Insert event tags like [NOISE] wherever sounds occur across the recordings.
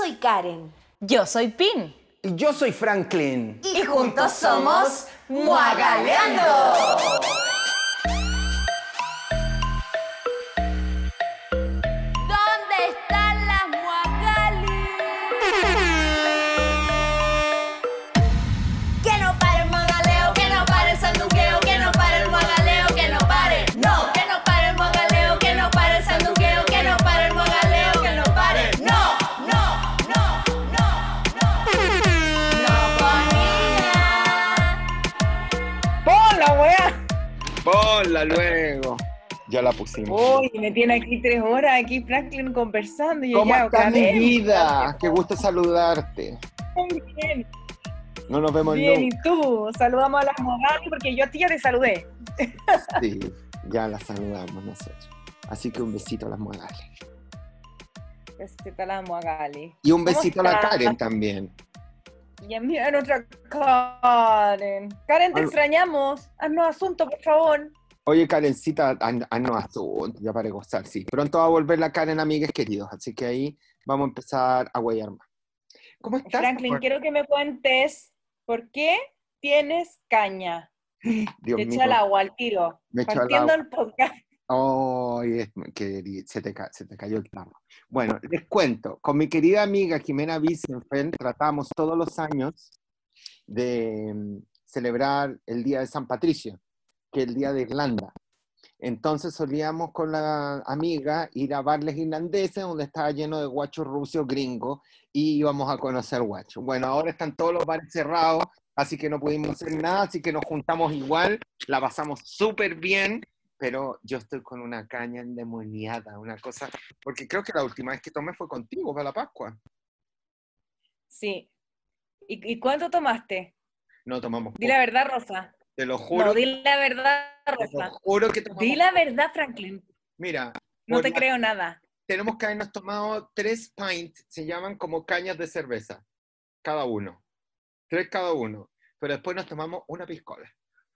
soy Karen. Yo soy Pin. Y yo soy Franklin. Y juntos somos Muagaleando. Ponla luego. Ya la pusimos. Uy, me tiene aquí tres horas, aquí Franklin conversando. Y ¿Cómo ya, estás, mi vida? Qué gusto saludarte. Bien, No nos vemos bien, nunca. y tú, saludamos a las Mogali porque yo a ti ya te saludé. Sí, ya la saludamos nosotros. Así que un besito a las modales. Besito a las Mogali. Y un ¿Cómo besito a la? Karen también. Y envía a nuestra Karen. Karen, te Al- extrañamos. Haznos asunto, por favor. Oye, Karencita, haz- haznos asunto, ya para gozar, sí. Pronto va a volver la Karen, amigues queridos, así que ahí vamos a empezar a guayar más. ¿Cómo estás? Franklin, quiero que me cuentes por qué tienes caña. Dios te mío. echa el agua al tiro. Me al Partiendo el podcast. Es- que se te, se te cayó el tarro. Bueno, les cuento, con mi querida amiga Jimena Wiesenfeld tratamos todos los años de mm, celebrar el Día de San Patricio, que el Día de Irlanda. Entonces solíamos con la amiga ir a barles irlandeses donde estaba lleno de guachos rusos gringos y íbamos a conocer guachos. Bueno, ahora están todos los bares cerrados, así que no pudimos hacer nada, así que nos juntamos igual, la pasamos súper bien, pero yo estoy con una caña endemoniada, una cosa, porque creo que la última vez que tomé fue contigo para la Pascua. Sí. ¿Y, y cuánto tomaste? No tomamos. Di la verdad, Rosa. Te lo juro. No, di la verdad, te lo Rosa. juro que tomamos. Di la verdad, Franklin. Mira, No te la- creo nada. tenemos que habernos tomado tres pints, se llaman como cañas de cerveza, cada uno. Tres cada uno. Pero después nos tomamos una piscola.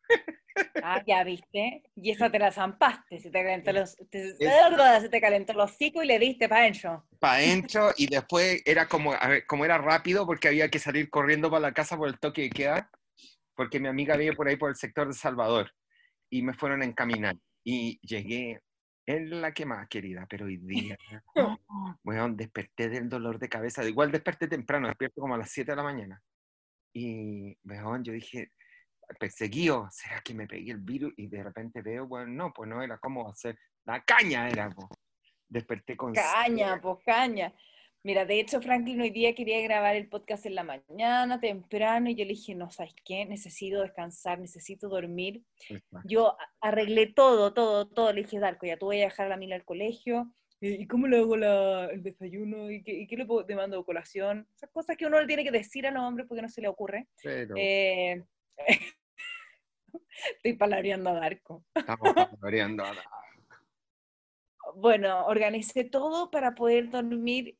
[LAUGHS] Ah, ya viste. Y esa te la zampaste. Se te calentó los, te, se te calentó el hocico y le diste pa' dentro. Para adentro y después era como, a ver, como era rápido porque había que salir corriendo para la casa por el toque de queda, porque mi amiga vive por ahí por el sector de Salvador y me fueron a encaminar y llegué en la que más querida, pero hoy día, [LAUGHS] bueno, desperté del dolor de cabeza, igual desperté temprano, despierto como a las 7 de la mañana y, weón, yo dije, perseguido, ¿será que me pegué el virus? Y de repente veo, bueno, no, pues no era, ¿cómo ser? La caña era, po. Desperté con... Caña, pues caña. Mira, de hecho, Franklin hoy día quería grabar el podcast en la mañana, temprano, y yo le dije, no, ¿sabes qué? Necesito descansar, necesito dormir. Yo a- arreglé todo, todo, todo. Le dije, Darko, ya tú voy a dejar a la Mila al colegio. ¿Y cómo le hago la- el desayuno? ¿Y qué, y qué le puedo- te mando colación? Esas cosas que uno le tiene que decir a los hombres porque no se le ocurre. Pero Eh, [LAUGHS] Estoy palabreando a Darko. estamos palabreando ahora. [LAUGHS] Bueno, organicé todo para poder dormir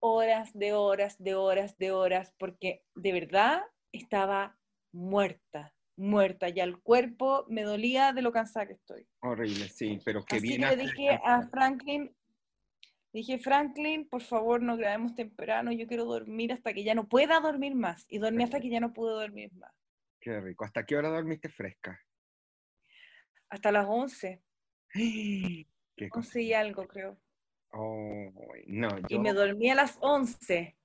horas de horas, de horas, de horas, porque de verdad estaba muerta, muerta. Ya el cuerpo me dolía de lo cansada que estoy. Horrible, sí, pero que Así bien. que le dije a Franklin, dije, Franklin, por favor, no grabemos temprano, yo quiero dormir hasta que ya no pueda dormir más. Y dormí hasta que ya no pude dormir más. Qué rico. ¿Hasta qué hora dormiste fresca? Hasta las 11, [GASPS] Qué cosa. 11 y algo creo. Oh, no, Y me dormí a las 11.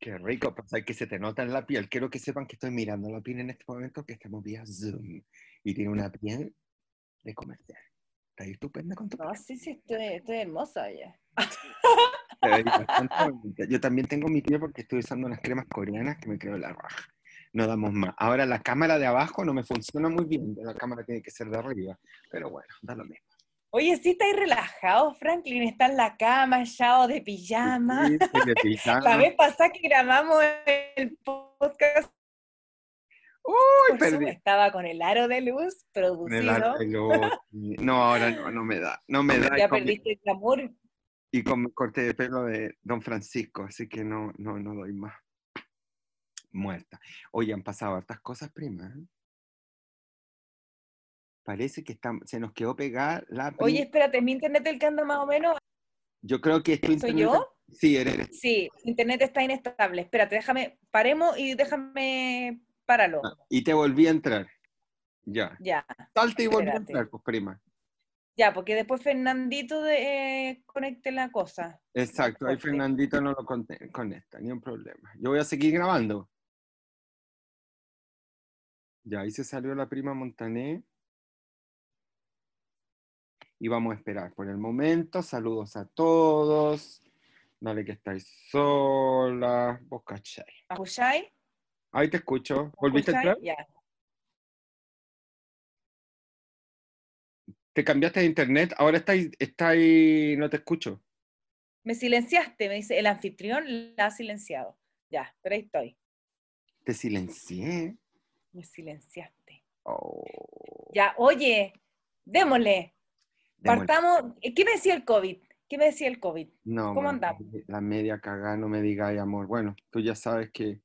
qué rico, hay que se te nota en la piel. Quiero que sepan que estoy mirando la piel en este momento, que estamos vía Zoom. Y tiene una piel de comercial. Está estupenda con tu No, sí, sí, estoy, estoy hermosa ya. Yo también tengo mi piel porque estoy usando unas cremas coreanas que me creo la raja. No damos más. Ahora la cámara de abajo no me funciona muy bien. La cámara tiene que ser de arriba. Pero bueno, da lo mismo. Oye, sí estáis relajado, Franklin, está en la cama, ya o de pijama. Sí, estoy de pijama. [LAUGHS] La vez pasada que grabamos el podcast, Uy, perdí. estaba con el aro de luz el producido. luz. [LAUGHS] No, ahora no, no me da. No me da. Ya mi- perdiste el glamour. y con mi corte de pelo de Don Francisco, así que no, no, no doy más. Muerta. Oye, han pasado hartas cosas, prima. Parece que está- se nos quedó pegada la... Oye, espérate, ¿es mi internet el que anda más o menos? yo creo que es tu ¿Soy yo? Sí, eres. Sí, internet está inestable. Espérate, déjame, paremos y déjame, páralo. Ah, y te volví a entrar. Ya. Ya. Salta y volví a entrar, pues prima. Ya, porque después Fernandito de, eh, conecte la cosa. Exacto, ahí Fernandito no lo conecta, ni un problema. Yo voy a seguir grabando. Ya, ahí se salió la prima Montané. Y vamos a esperar por el momento. Saludos a todos. Dale que estáis sola. Vos cachai. ¿Escucháis? Ahí te escucho. ¿Volviste a entrar? Ya. Te cambiaste de internet. Ahora estáis, estáis, no te escucho. Me silenciaste, me dice el anfitrión la ha silenciado. Ya, pero ahí estoy. Te silencié. Me silenciaste. Oh. Ya, oye, démosle. Partamos. ¿Qué me decía el COVID? ¿Qué me decía el COVID? No, ¿Cómo andamos? La media cagada, no me digáis, amor. Bueno, tú ya sabes que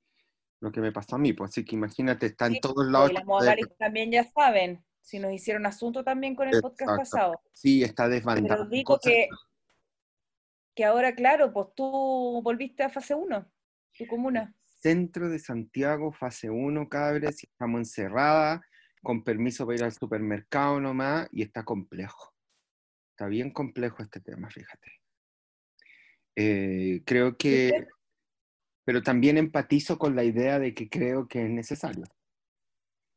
lo que me pasó a mí, pues así que imagínate, está en todos lados. Y las también ya saben, si nos hicieron asunto también con el podcast pasado. Sí, está desbandado. Pero digo que, que ahora, claro, pues tú volviste a fase 1, tu comuna. Centro de Santiago, fase 1, cabres, estamos encerradas, con permiso para ir al supermercado nomás, y está complejo. Está bien complejo este tema, fíjate. Eh, creo que, pero también empatizo con la idea de que creo que es necesario.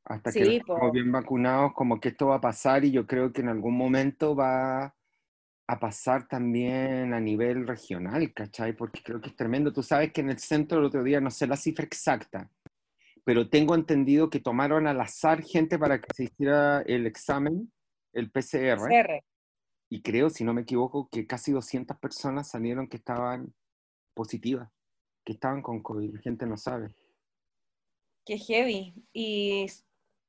Hasta que estemos bien vacunados, como que esto va a pasar y yo creo que en algún momento va a pasar también a nivel regional, ¿cachai? Porque creo que es tremendo. Tú sabes que en el centro el otro día, no sé la cifra exacta, pero tengo entendido que tomaron al azar gente para que se hiciera el examen, el PCR. PCR y creo, si no me equivoco, que casi 200 personas salieron que estaban positivas, que estaban con COVID. La gente no sabe. Qué heavy. Y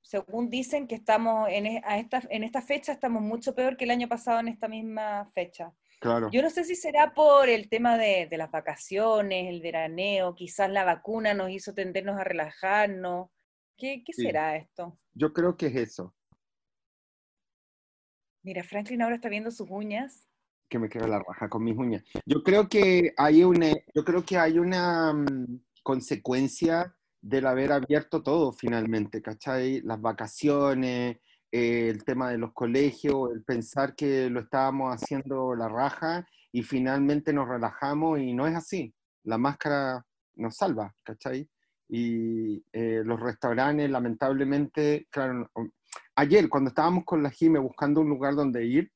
según dicen que estamos en, e, a esta, en esta fecha, estamos mucho peor que el año pasado en esta misma fecha. Claro. Yo no sé si será por el tema de, de las vacaciones, el veraneo, quizás la vacuna nos hizo tendernos a relajarnos. ¿Qué, qué será esto? Yo creo que es eso. Mira, Franklin ahora está viendo sus uñas. Que me queda la raja con mis uñas. Yo creo que hay una, yo creo que hay una mm, consecuencia del haber abierto todo finalmente, ¿cachai? Las vacaciones, eh, el tema de los colegios, el pensar que lo estábamos haciendo la raja y finalmente nos relajamos y no es así. La máscara nos salva, ¿cachai? Y eh, los restaurantes, lamentablemente, claro, ayer cuando estábamos con la Jime buscando un lugar donde ir,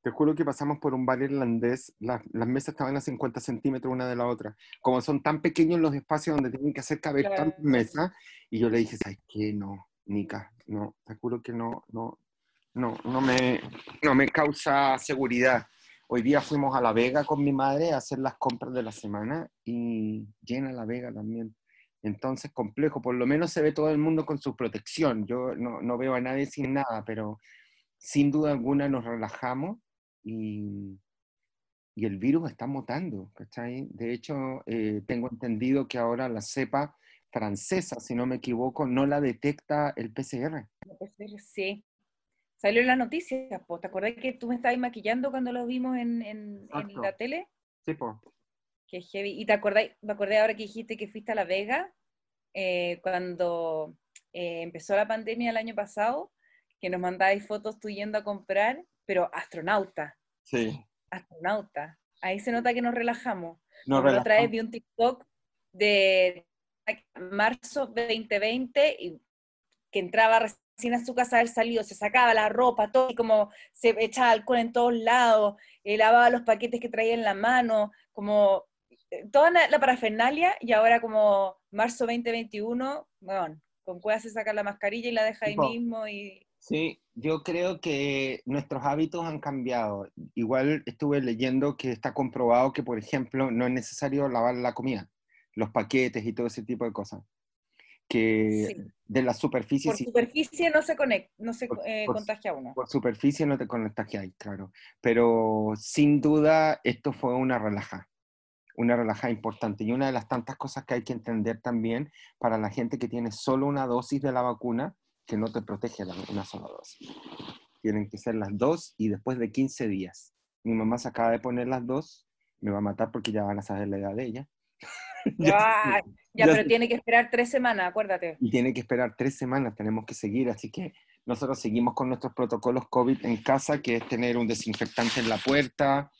te juro que pasamos por un bar irlandés, las mesas estaban a 50 centímetros una de la otra. Como son tan pequeños los espacios donde tienen que hacer caber tantas mesas, y yo le dije, ¿sabes qué? No, Nica, no, te juro que no, no, no, no me, no me causa seguridad. Hoy día fuimos a La Vega con mi madre a hacer las compras de la semana y llena La Vega también. Entonces, complejo, por lo menos se ve todo el mundo con su protección. Yo no, veo a nadie sin nada, pero sin duda alguna nos relajamos y, el virus está mutando, ¿cachai? De hecho, eh, tengo entendido que ahora la cepa francesa, si no me equivoco, no la detecta el PCR. Sí. Salió en la noticia, ¿te acordás que tú me estabas maquillando cuando lo vimos en, en la tele? Sí, pues. Qué heavy. ¿Y te acordé, me acordé ahora que dijiste que fuiste a La Vega eh, cuando eh, empezó la pandemia el año pasado, que nos mandabais fotos tú yendo a comprar, pero astronauta. Sí. Astronauta. Ahí se nota que nos relajamos. Nos otra vez vi un TikTok de marzo 2020 y que entraba recién a su casa haber salido, se sacaba la ropa, todo, y como se echaba alcohol en todos lados, eh, lavaba los paquetes que traía en la mano, como toda la, parafernalia y ahora como marzo 2021, bueno, con cuál se saca la mascarilla y la deja ahí mismo y... Sí, yo creo que nuestros hábitos han cambiado. Igual estuve leyendo que está comprobado que, por ejemplo, no es necesario lavar la comida, los paquetes y todo ese tipo de cosas. Que de la superficie... Por superficie no se, conecta, no se eh, contagia uno. Por superficie no te contagia, claro. Pero sin duda esto fue una relaja una relajada importante. Y una de las tantas cosas que hay que entender también para la gente que tiene solo una dosis de la vacuna, que no te protege la, una sola dosis. Tienen que ser las dos y después de 15 días. Mi mamá se acaba de poner las dos me va a matar porque ya van a saber la edad de ella. [LAUGHS] ya, ya, pero tiene que esperar tres semanas, acuérdate. Y tiene que esperar tres semanas, tenemos que seguir, así que nosotros seguimos con nuestros protocolos COVID en casa, que es tener un desinfectante en la puerta,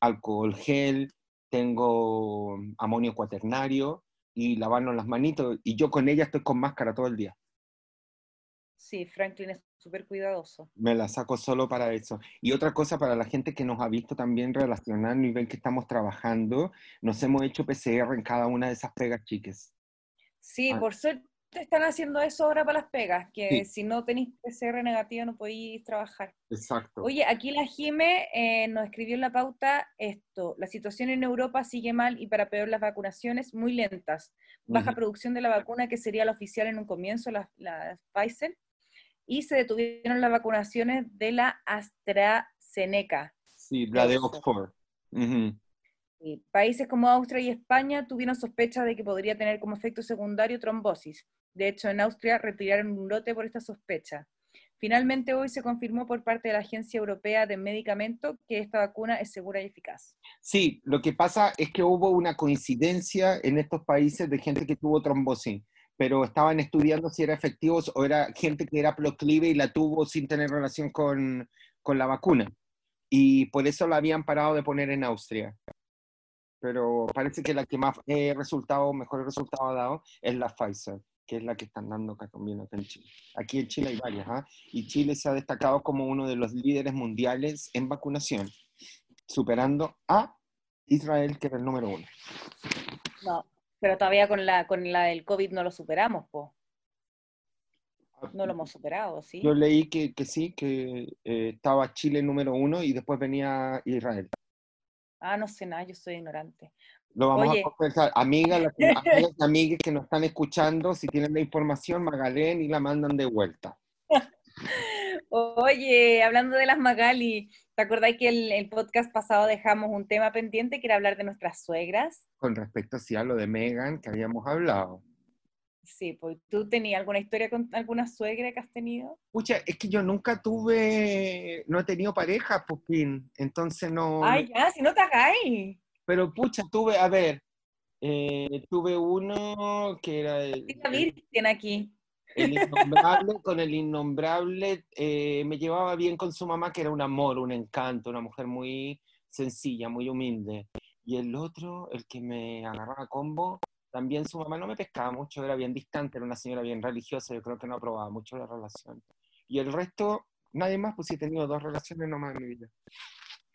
alcohol gel, tengo amonio cuaternario y lavarnos las manitos. Y yo con ella estoy con máscara todo el día. Sí, Franklin es súper cuidadoso. Me la saco solo para eso. Y otra cosa para la gente que nos ha visto también relacionando y ven que estamos trabajando, nos hemos hecho PCR en cada una de esas pegas chiques. Sí, ah. por suerte están haciendo eso ahora para las pegas, que si no tenéis PCR negativo no podéis trabajar. Exacto. Oye, aquí la Jime eh, nos escribió en la pauta esto, la situación en Europa sigue mal y para peor las vacunaciones muy lentas. Baja producción de la vacuna que sería la oficial en un comienzo, la, la Pfizer, y se detuvieron las vacunaciones de la AstraZeneca. Sí, la de Oxford. Países como Austria y España tuvieron sospecha de que podría tener como efecto secundario trombosis. De hecho, en Austria retiraron un lote por esta sospecha. Finalmente, hoy se confirmó por parte de la Agencia Europea de Medicamentos que esta vacuna es segura y eficaz. Sí, lo que pasa es que hubo una coincidencia en estos países de gente que tuvo trombosis pero estaban estudiando si era efectivo o era gente que era proclive y la tuvo sin tener relación con, con la vacuna. Y por eso la habían parado de poner en Austria. Pero parece que la que más eh, resultado, mejor resultado ha dado es la Pfizer, que es la que están dando acá también acá en Chile. Aquí en Chile hay varias, ¿ah? y Chile se ha destacado como uno de los líderes mundiales en vacunación, superando a Israel, que era el número uno. No, pero todavía con la, con la del COVID no lo superamos, po. No lo hemos superado, ¿sí? Yo leí que, que sí, que eh, estaba Chile número uno y después venía Israel. Ah, no sé nada, yo soy ignorante. Lo vamos a conversar. [LAUGHS] Amigas, las amigas que nos están escuchando, si tienen la información, Magalén y la mandan de vuelta. Oye, hablando de las Magali, ¿te acordás que el, el, podcast pasado dejamos un tema pendiente que era hablar de nuestras suegras? Con respecto sí, a lo de Megan que habíamos hablado. Sí, pues tú tenías alguna historia con alguna suegra que has tenido? Pucha, es que yo nunca tuve, no he tenido pareja, Pupín, entonces no... Ay, ya, si no te hagáis. Pero pucha, tuve, a ver, eh, tuve uno que era... El, virgen aquí. El [LAUGHS] innombrable, con el innombrable, eh, me llevaba bien con su mamá, que era un amor, un encanto, una mujer muy sencilla, muy humilde. Y el otro, el que me agarraba combo, también su mamá no me pescaba mucho, era bien distante, era una señora bien religiosa, yo creo que no aprobaba mucho la relación. Y el resto, nadie más, pues sí he tenido dos relaciones nomás en mi vida.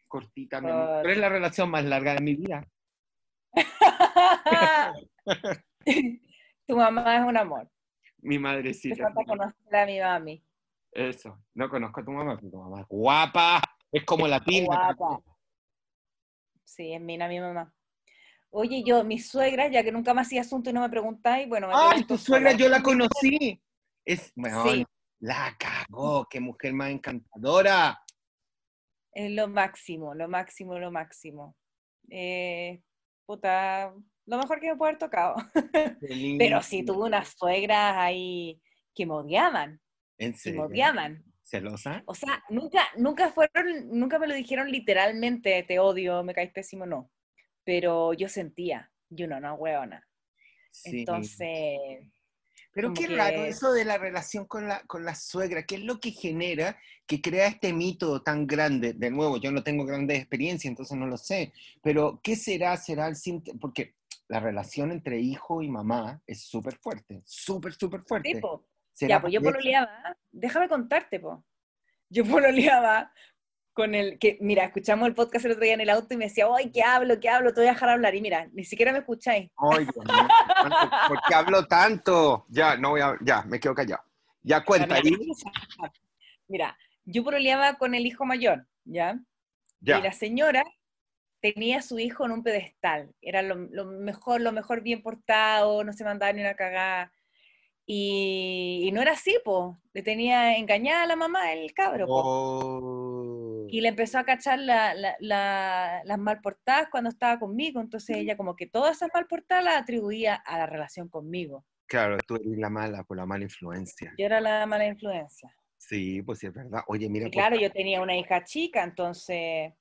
Cortita, pero es la relación más larga de mi vida. [LAUGHS] tu mamá es un amor. Mi madrecita. Me conocer a mi mami. Eso, no conozco a tu mamá, pero tu mamá es guapa, es como la pinta. Guapa. Sí, es mina mi mamá. Oye, yo, mi suegra, ya que nunca me hacía asunto y no me preguntáis, bueno... Me ¡Ay, tu suegra yo la conocí! Es, bueno, la cagó, qué mujer más encantadora. Es lo máximo, lo máximo, lo máximo. Eh, puta, lo mejor que me puede haber tocado. [LAUGHS] Pero sí tuve unas suegras ahí que me odiaban. ¿En serio? Que me odiaban. ¿Celosa? O sea, nunca, nunca fueron, nunca me lo dijeron literalmente, te odio, me caes pésimo, no. Pero yo sentía, yo no, no, hueona. Entonces. Pero qué raro eso de la relación con la, con la suegra, ¿qué es lo que genera que crea este mito tan grande? De nuevo, yo no tengo grandes experiencias, entonces no lo sé, pero ¿qué será? ¿Será el Porque la relación entre hijo y mamá es súper fuerte, súper, súper fuerte. Tipo, ya, pues yo pololeaba, déjame contarte, po. Yo pololeaba con el que, mira, escuchamos el podcast el otro día en el auto y me decía, ¡ay, qué hablo, qué hablo! Te voy a dejar hablar. Y mira, ni siquiera me escucháis. ¡Ay, ¿por qué hablo tanto? Ya, no voy a, ya, me quedo callado. Ya cuenta ahí. Mira, yo pololeaba con el hijo mayor, ¿ya? ya. Y la señora tenía a su hijo en un pedestal. Era lo, lo mejor, lo mejor bien portado, no se mandaba ni una cagada. Y, no era así, po. Le tenía engañada a la mamá el cabro, oh. Y le empezó a cachar las mal portadas cuando estaba conmigo. Entonces ella como que todas esas mal portadas las atribuía a la relación conmigo. Claro, tú eres la mala, por la mala influencia. Yo era la mala influencia. Sí, pues sí, es verdad. Oye, mira. claro, yo tenía una hija chica, entonces...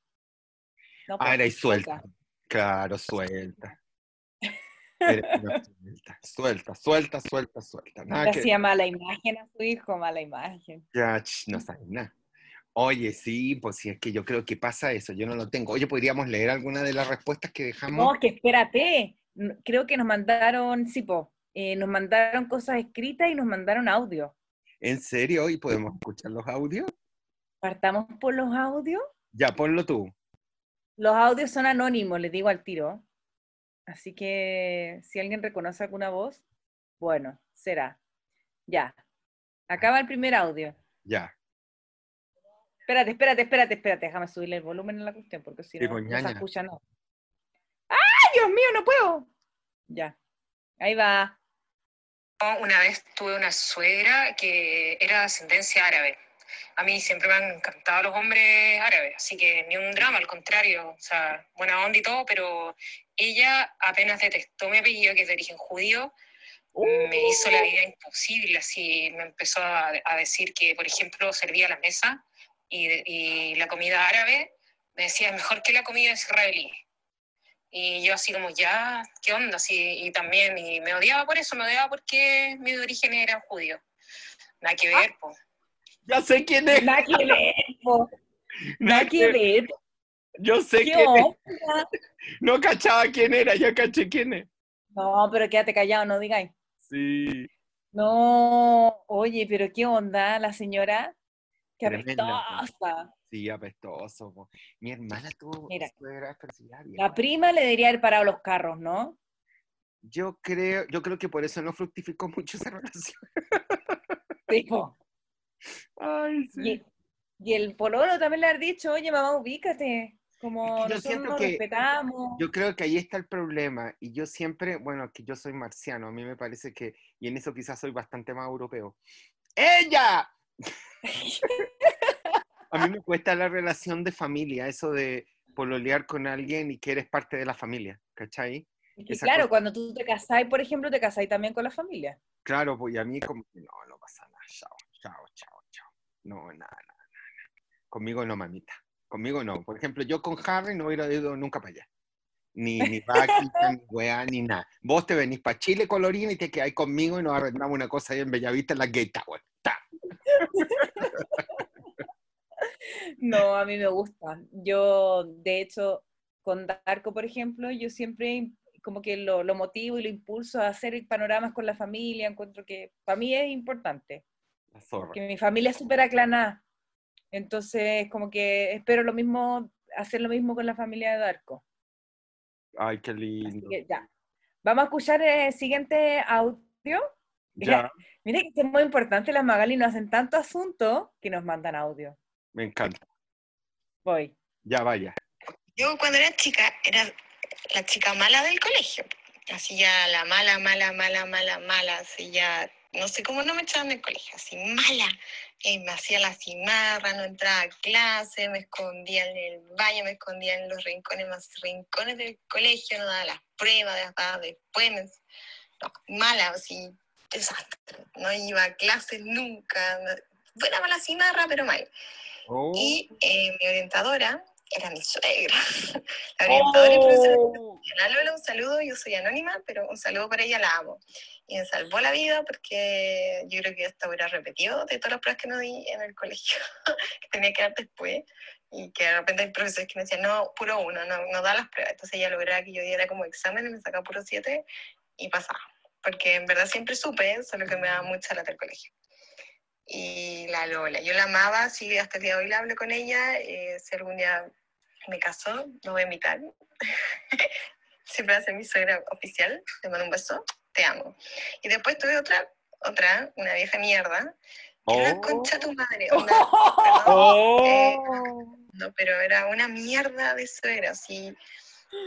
No, ah, era suelta. Claro, suelta. suelta, suelta, suelta, suelta, suelta. Nada que... hacía mala imagen a su hijo, mala imagen. Ya, no sabes nada. Oye, sí, pues sí, es que yo creo que pasa eso, yo no lo tengo. Oye, ¿podríamos leer alguna de las respuestas que dejamos? No, que espérate, creo que nos mandaron, sí, po, eh, nos mandaron cosas escritas y nos mandaron audio. ¿En serio? ¿Y podemos escuchar los audios? ¿Partamos por los audios? Ya, ponlo tú. Los audios son anónimos, les digo al tiro. Así que si alguien reconoce alguna voz, bueno, será. Ya. Acaba el primer audio. Ya. Espérate, espérate, espérate, espérate. Déjame subirle el volumen a la cuestión porque si no, no se escucha nada. ¡Ay, Dios mío, no puedo! Ya. Ahí va. Una vez tuve una suegra que era de ascendencia árabe. A mí siempre me han encantado los hombres árabes, así que ni un drama, al contrario, o sea, buena onda y todo, pero ella apenas detestó mi apellido, que es de origen judío, me hizo la vida imposible, así me empezó a, a decir que, por ejemplo, servía la mesa y, la comida árabe, me decía, es mejor que la comida israelí. Y yo así como, ya, ¿qué onda? Así, y también, y me odiaba por eso, me odiaba porque mi origen era judío. Nada que ver, po. Ya sé quién es. Nada que ver, po. Nada que ver. Yo sé quién es. No cachaba quién era, ya caché quién es. No, pero quédate callado, no digáis. Sí. No, oye, pero qué onda la señora. [LAUGHS] Qué apestosa. Sí, apestoso. Mi hermana tuvo Mira, La prima le debería haber parado los carros, ¿no? Yo creo, yo creo que por eso no fructificó mucho esa [LAUGHS] relación. Tipo. Ay, sí. Y, el pololo también le ha dicho, oye, mamá, ubícate. Como nosotros nos respetamos. Yo creo que ahí está el problema. Y yo siempre, bueno, que yo soy marciano, a mí me parece que, y en eso quizás soy bastante más europeo. ¡Ella! [LAUGHS] a mí me cuesta la relación de familia, eso de pololear con alguien y que eres parte de la familia, ¿cachai? claro, cuando tú te casáis, por ejemplo, te casáis también con la familia. Claro, pues y a mí como que no, no pasa nada, chao, chao, chao, chao. No, nada, nada, nada. Conmigo no, mamita. Conmigo no. Por ejemplo, yo con Harry no hubiera ido nunca para allá. Ni, ni vaquita, [LAUGHS] ni weá, ni nada. Vos te venís para Chile, Colorina, y te quedáis conmigo y nos arrendamos una cosa ahí en Bellavista, en la Gay Tower. [LAUGHS] No, a mí me gusta. Yo, de hecho, con Darko, por ejemplo, yo siempre como que lo, lo, motivo y lo impulso a hacer panoramas con la familia. Encuentro que para mí es importante. Que mi familia es súper aclanada. Entonces, como que espero lo mismo, hacer lo mismo con la familia de Darko. Ay, qué lindo. ya. Vamos a escuchar el siguiente audio. Mira que es muy importante, las Magali nos hacen tanto asunto que nos mandan audio. Me encanta. Voy. Ya vaya. Yo cuando era chica era la chica mala del colegio. Así ya la mala, mala, mala, mala, mala. Así ya, no sé cómo no me echaban del colegio. Así mala. Y me hacía la cimarra, no entraba a clase, me escondía en el baño, me escondía en los rincones más rincones del colegio, no daba las pruebas, daba después. No, mala, así, desastre. No iba a clases nunca. Buena mala cimarra, pero mal. Oh. Y eh, mi orientadora era mi suegra. [LAUGHS] La orientadora y profesora oh. Lola, un saludo, yo soy anónima, pero un saludo para ella, la amo. Y me salvó la vida porque yo creo que esta hubiera repetido de todas las pruebas que no di en el colegio, [LAUGHS] que tenía que dar después. Y que de repente hay profesores que me decían, no, puro uno, no, no da las pruebas. Entonces ella lograba que yo diera como examen y me sacaba puro siete y pasaba. Porque en verdad siempre supe, solo que me daba mucha lata el colegio y la Lola. Yo la amaba, sí, hasta el día de hoy la hablo con ella. Eh, si algún día me casó, no voy a invitar. [LAUGHS] Siempre va a ser mi suegra oficial. Te mando un beso, te amo. Y después tuve otra, otra, una vieja mierda. Oh. Era concha tu madre. [LAUGHS] oh. eh, no, pero era una mierda de suegra, así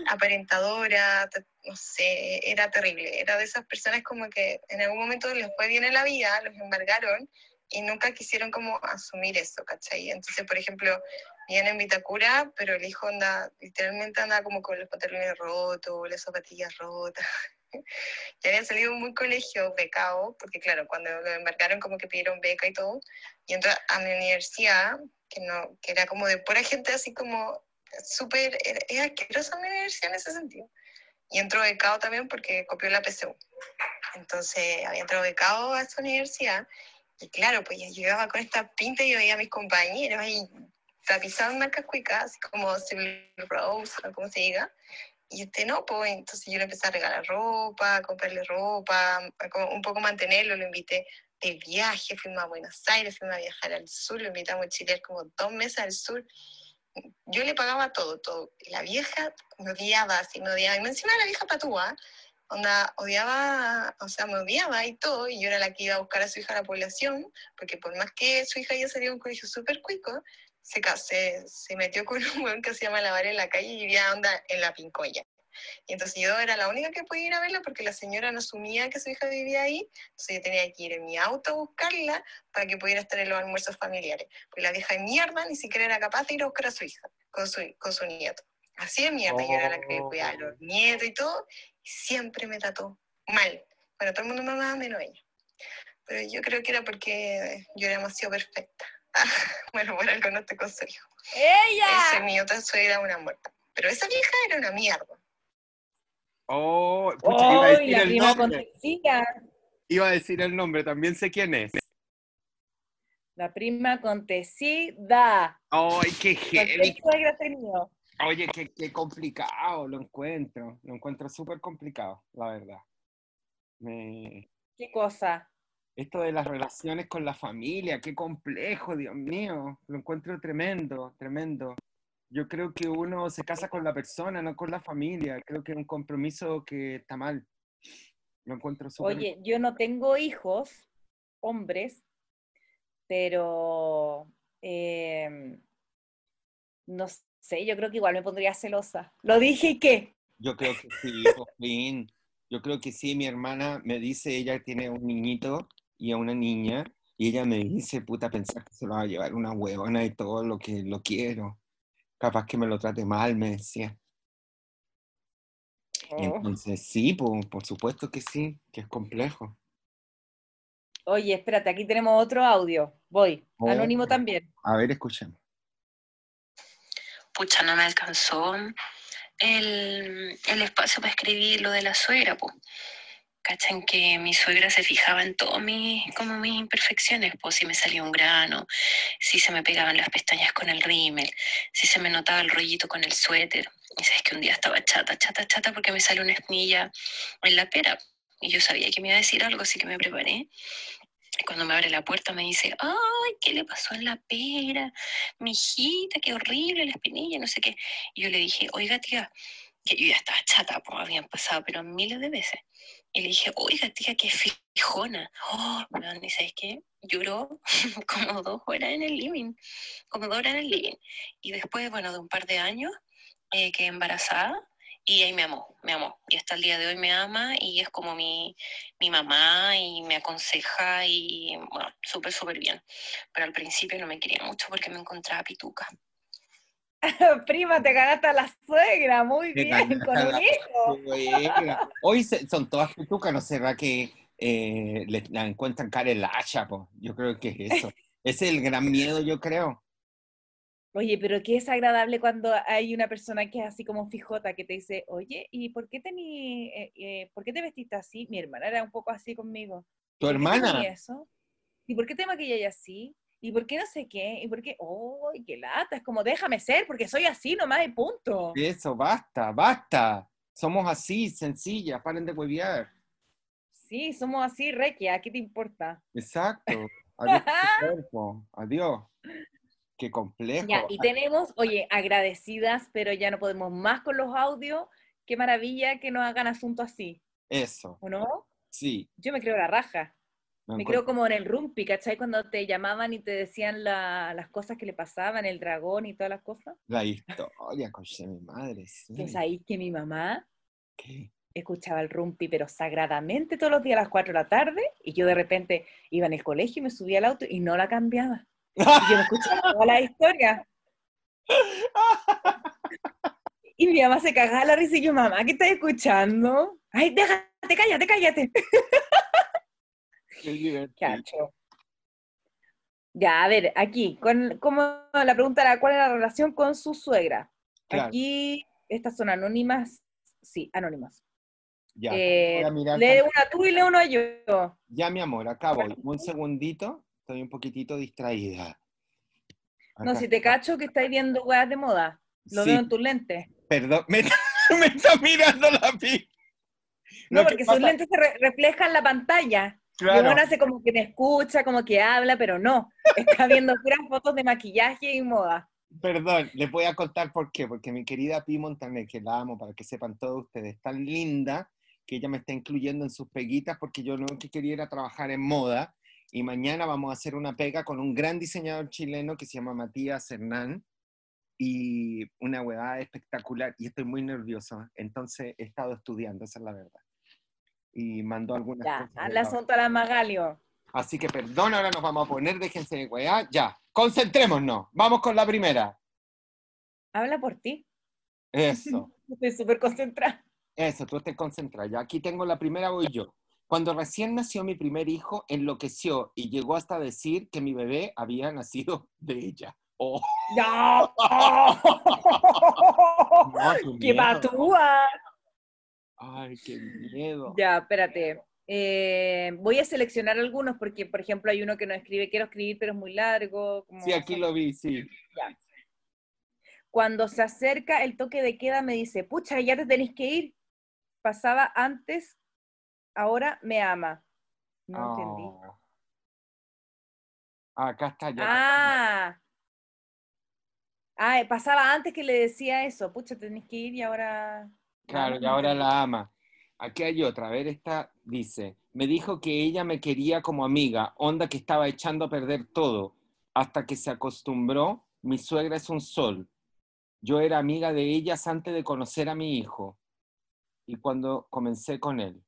aparentadora, no sé, era terrible. Era de esas personas como que en algún momento les fue bien en la vida, los embargaron y nunca quisieron como asumir eso, ¿cachai? Entonces, por ejemplo, viene en Vitacura, pero el hijo anda, literalmente anda como con los pantalones rotos, las zapatillas rotas. [LAUGHS] ya había salido muy colegio becado, porque claro, cuando lo embarcaron como que pidieron beca y todo, y entró a mi universidad, que, no, que era como de pura gente así como súper, es asquerosa mi universidad en ese sentido. Y entró becado también porque copió la PSU. Entonces había entrado becado a esa universidad y claro, pues ya llegaba con esta pinta y yo veía a mis compañeros ahí tapizados en marcas cuicas, así como Civil Rose, o como se diga. Y este no, pues entonces yo le empecé a regalar ropa, a comprarle ropa, un poco mantenerlo, lo invité de viaje, fuimos a Buenos Aires, fuimos a viajar al sur, lo invitamos a Chile como dos meses al sur. Yo le pagaba todo, todo. La vieja me odiaba, así me odiaba. Y me encima la vieja patúa, onda, odiaba, o sea, me odiaba y todo, y yo era la que iba a buscar a su hija a la población, porque por más que su hija ya salió de un colegio súper cuico, se, se, se metió con un buen que se llama en la calle y vivía onda en la Pincoya. Y entonces yo era la única que podía ir a verla porque la señora no asumía que su hija vivía ahí, entonces yo tenía que ir en mi auto a buscarla para que pudiera estar en los almuerzos familiares. Pues la vieja de mierda ni siquiera era capaz de ir a buscar a su hija con su, con su nieto. Así de mierda, yo era la que cuidaba a los oh. nietos y todo, y siempre me trató mal. Bueno, todo el mundo me amaba menos ella. Pero yo creo que era porque yo era demasiado perfecta. [LAUGHS] bueno, por algo no te con su hijo. ¡Ella! Esa mi otra suegra una muerta. Pero esa vieja era una mierda. Oh, pucha, iba a decir la el nombre. Iba a decir el nombre, también sé quién es. La prima contecida. ¡Ay, qué heavy! Oye, qué, qué, complicado lo encuentro. Lo encuentro súper complicado, la verdad. Me... ¿Qué cosa? Esto de las relaciones con la familia, qué complejo, Dios mío. Lo encuentro tremendo, tremendo yo creo que uno se casa con la persona, no con la familia. Creo que es un compromiso que está mal. Lo encuentro súper... Oye, yo no tengo hijos, hombres, pero em, no sé, yo creo que igual me pondría celosa. Lo dije y qué. Yo creo que sí, [LAUGHS] por fin. Yo creo que sí, mi hermana me dice, ella tiene un niñito y a una niña, y ella me dice, puta, pensar que se lo va a llevar una huevona y todo lo que lo quiero capaz que me lo trate mal, me decía. Oh. Entonces, sí, por, supuesto que sí, que es complejo. Oye, espérate, aquí tenemos otro audio. Voy, oh, anónimo también. A ver, escuchemos. Pucha, no me alcanzó el, el espacio para escribir lo de la suegra, pues. ¿Cachan? Que mi suegra se fijaba en todas mis, como mis imperfecciones, pues si me salía un grano, si se me pegaban las pestañas con el rímel, si se me notaba el rollito con el suéter. Y sabes que un día estaba chata, chata, chata porque me salió una espinilla en la pera. Y yo sabía que me iba a decir algo, así que me preparé. Cuando me abre la puerta me dice, ay, ¿qué le pasó en la pera? Mi hijita, qué horrible la espinilla, no sé qué. Y yo le dije, oiga, tía, que yo ya estaba chata, pues habían pasado, pero miles de veces. Y le dije, oiga, tía, qué fijona. Oh, ¿y sabes qué? Lloró [LAUGHS] como dos horas en el living, como dos horas en el living. Y después, bueno, de un par de años, eh, quedé embarazada y ahí me amó, me amó. Y hasta el día de hoy me ama y es como mi, mi mamá y me aconseja y, bueno, súper, súper bien. Pero al principio no me quería mucho porque me encontraba pituca. [LAUGHS] Prima, te ganaste a la suegra, muy bien, con un hijo. [LAUGHS] Hoy son todas pitucas, ¿no será que eh, la encuentran cara el hacha? Yo creo que es eso. es el gran miedo, yo creo. Oye, pero qué es agradable cuando hay una persona que es así como fijota, que te dice, oye, ¿y por qué, tení, eh, eh, ¿por qué te vestiste así? Mi hermana era un poco así conmigo. ¿Tu hermana? Eso? ¿Y por qué te maquillas así? ¿Y por qué no sé qué? ¿Y por qué? ¡Uy, qué lata! Es como, déjame ser, porque soy así nomás y punto. Eso, basta, basta. Somos así, sencillas, paren de huevear. Sí, somos así, Requia, ¿qué te importa? Exacto. [LAUGHS] Adiós, cuerpo. Adiós. Qué complejo. Ya, y tenemos, oye, agradecidas, pero ya no podemos más con los audios. Qué maravilla que nos hagan asunto así. Eso. ¿O no? Sí. Yo me creo la raja. Me creo como en el rumpi, ¿cachai? Cuando te llamaban y te decían las cosas que le pasaban, el dragón y todas las cosas. La historia, coche, mi madre. Sí. Pues ahí que mi mamá escuchaba el rumpi, pero sagradamente todos los días a las 4 de la tarde, y yo de repente iba en el colegio y me subía al auto y no la cambiaba. Y yo me escuchaba toda la historia. [LAUGHS] Y mi mamá se cagaba la risa y yo, mamá, ¿qué estás escuchando? Ay, déjate, cállate, cállate. Ya, a ver, aquí, con, como la pregunta era, ¿cuál es la relación con su suegra? Claro. Aquí, estas son anónimas. Sí, anónimas. Ya, Eh, lee una tú y lee una yo. Ya, mi amor, acá voy. Un segundito. Estoy un poquitito distraída. No, si te está. cacho que estáis viendo weas de moda. Lo Sí, veo en tus lentes. Perdón, me, está- [LAUGHS] me está mirando la pi. No, porque sus lentes se re- reflejan la pantalla. Y Claro, uno hace como que me escucha, como que habla, pero no. Está viendo [LAUGHS] puras fotos de maquillaje y moda. perdón, les voy a contar por qué. Porque mi querida Pi Montaner, que la amo para que sepan todos ustedes, tan linda que ella me está incluyendo en sus peguitas porque yo no que quería ir a trabajar en moda. Y mañana vamos a hacer una pega con un gran diseñador chileno que se llama Matías Hernán. Y una huevada espectacular. Y estoy muy nervioso. Entonces he estado estudiando, esa es la verdad. Y mandó algunas Ya, cosas. al asunto a la Magalio. Así que perdón, ahora nos vamos a poner, déjense de weá. Ya, concentrémonos. Vamos con la primera. Habla por ti. Eso, [LAUGHS] Estoy súper concentrada. eso, tú te concentras. Ya, aquí tengo la primera, voy yo. Cuando recién nació mi primer hijo, enloqueció y llegó hasta decir que mi bebé había nacido de ella. Oh, [LAUGHS] ¡No! no, [LAUGHS] ¡Qué miedo. Ay, qué miedo. Ya, espérate. Eh, voy a seleccionar algunos porque, por ejemplo, hay uno que no escribe, quiero escribir, pero es muy largo. como- Sí, aquí lo vi, sí. Cuando se acerca el toque de queda, me dice, pucha, ya te tenés que ir. Pasaba antes, ahora me ama. No entendí. Oh. Acá está ya. Ah. Ah, pasaba antes que le decía eso. Pucha, tenés que ir y ahora. Claro, y ahora la ama. Aquí hay otra, a ver, esta dice, me dijo que ella me quería como amiga, onda que estaba echando a perder todo, hasta que se acostumbró, mi suegra es un sol. Yo era amiga de ellas antes de conocer a mi hijo, y cuando comencé con él.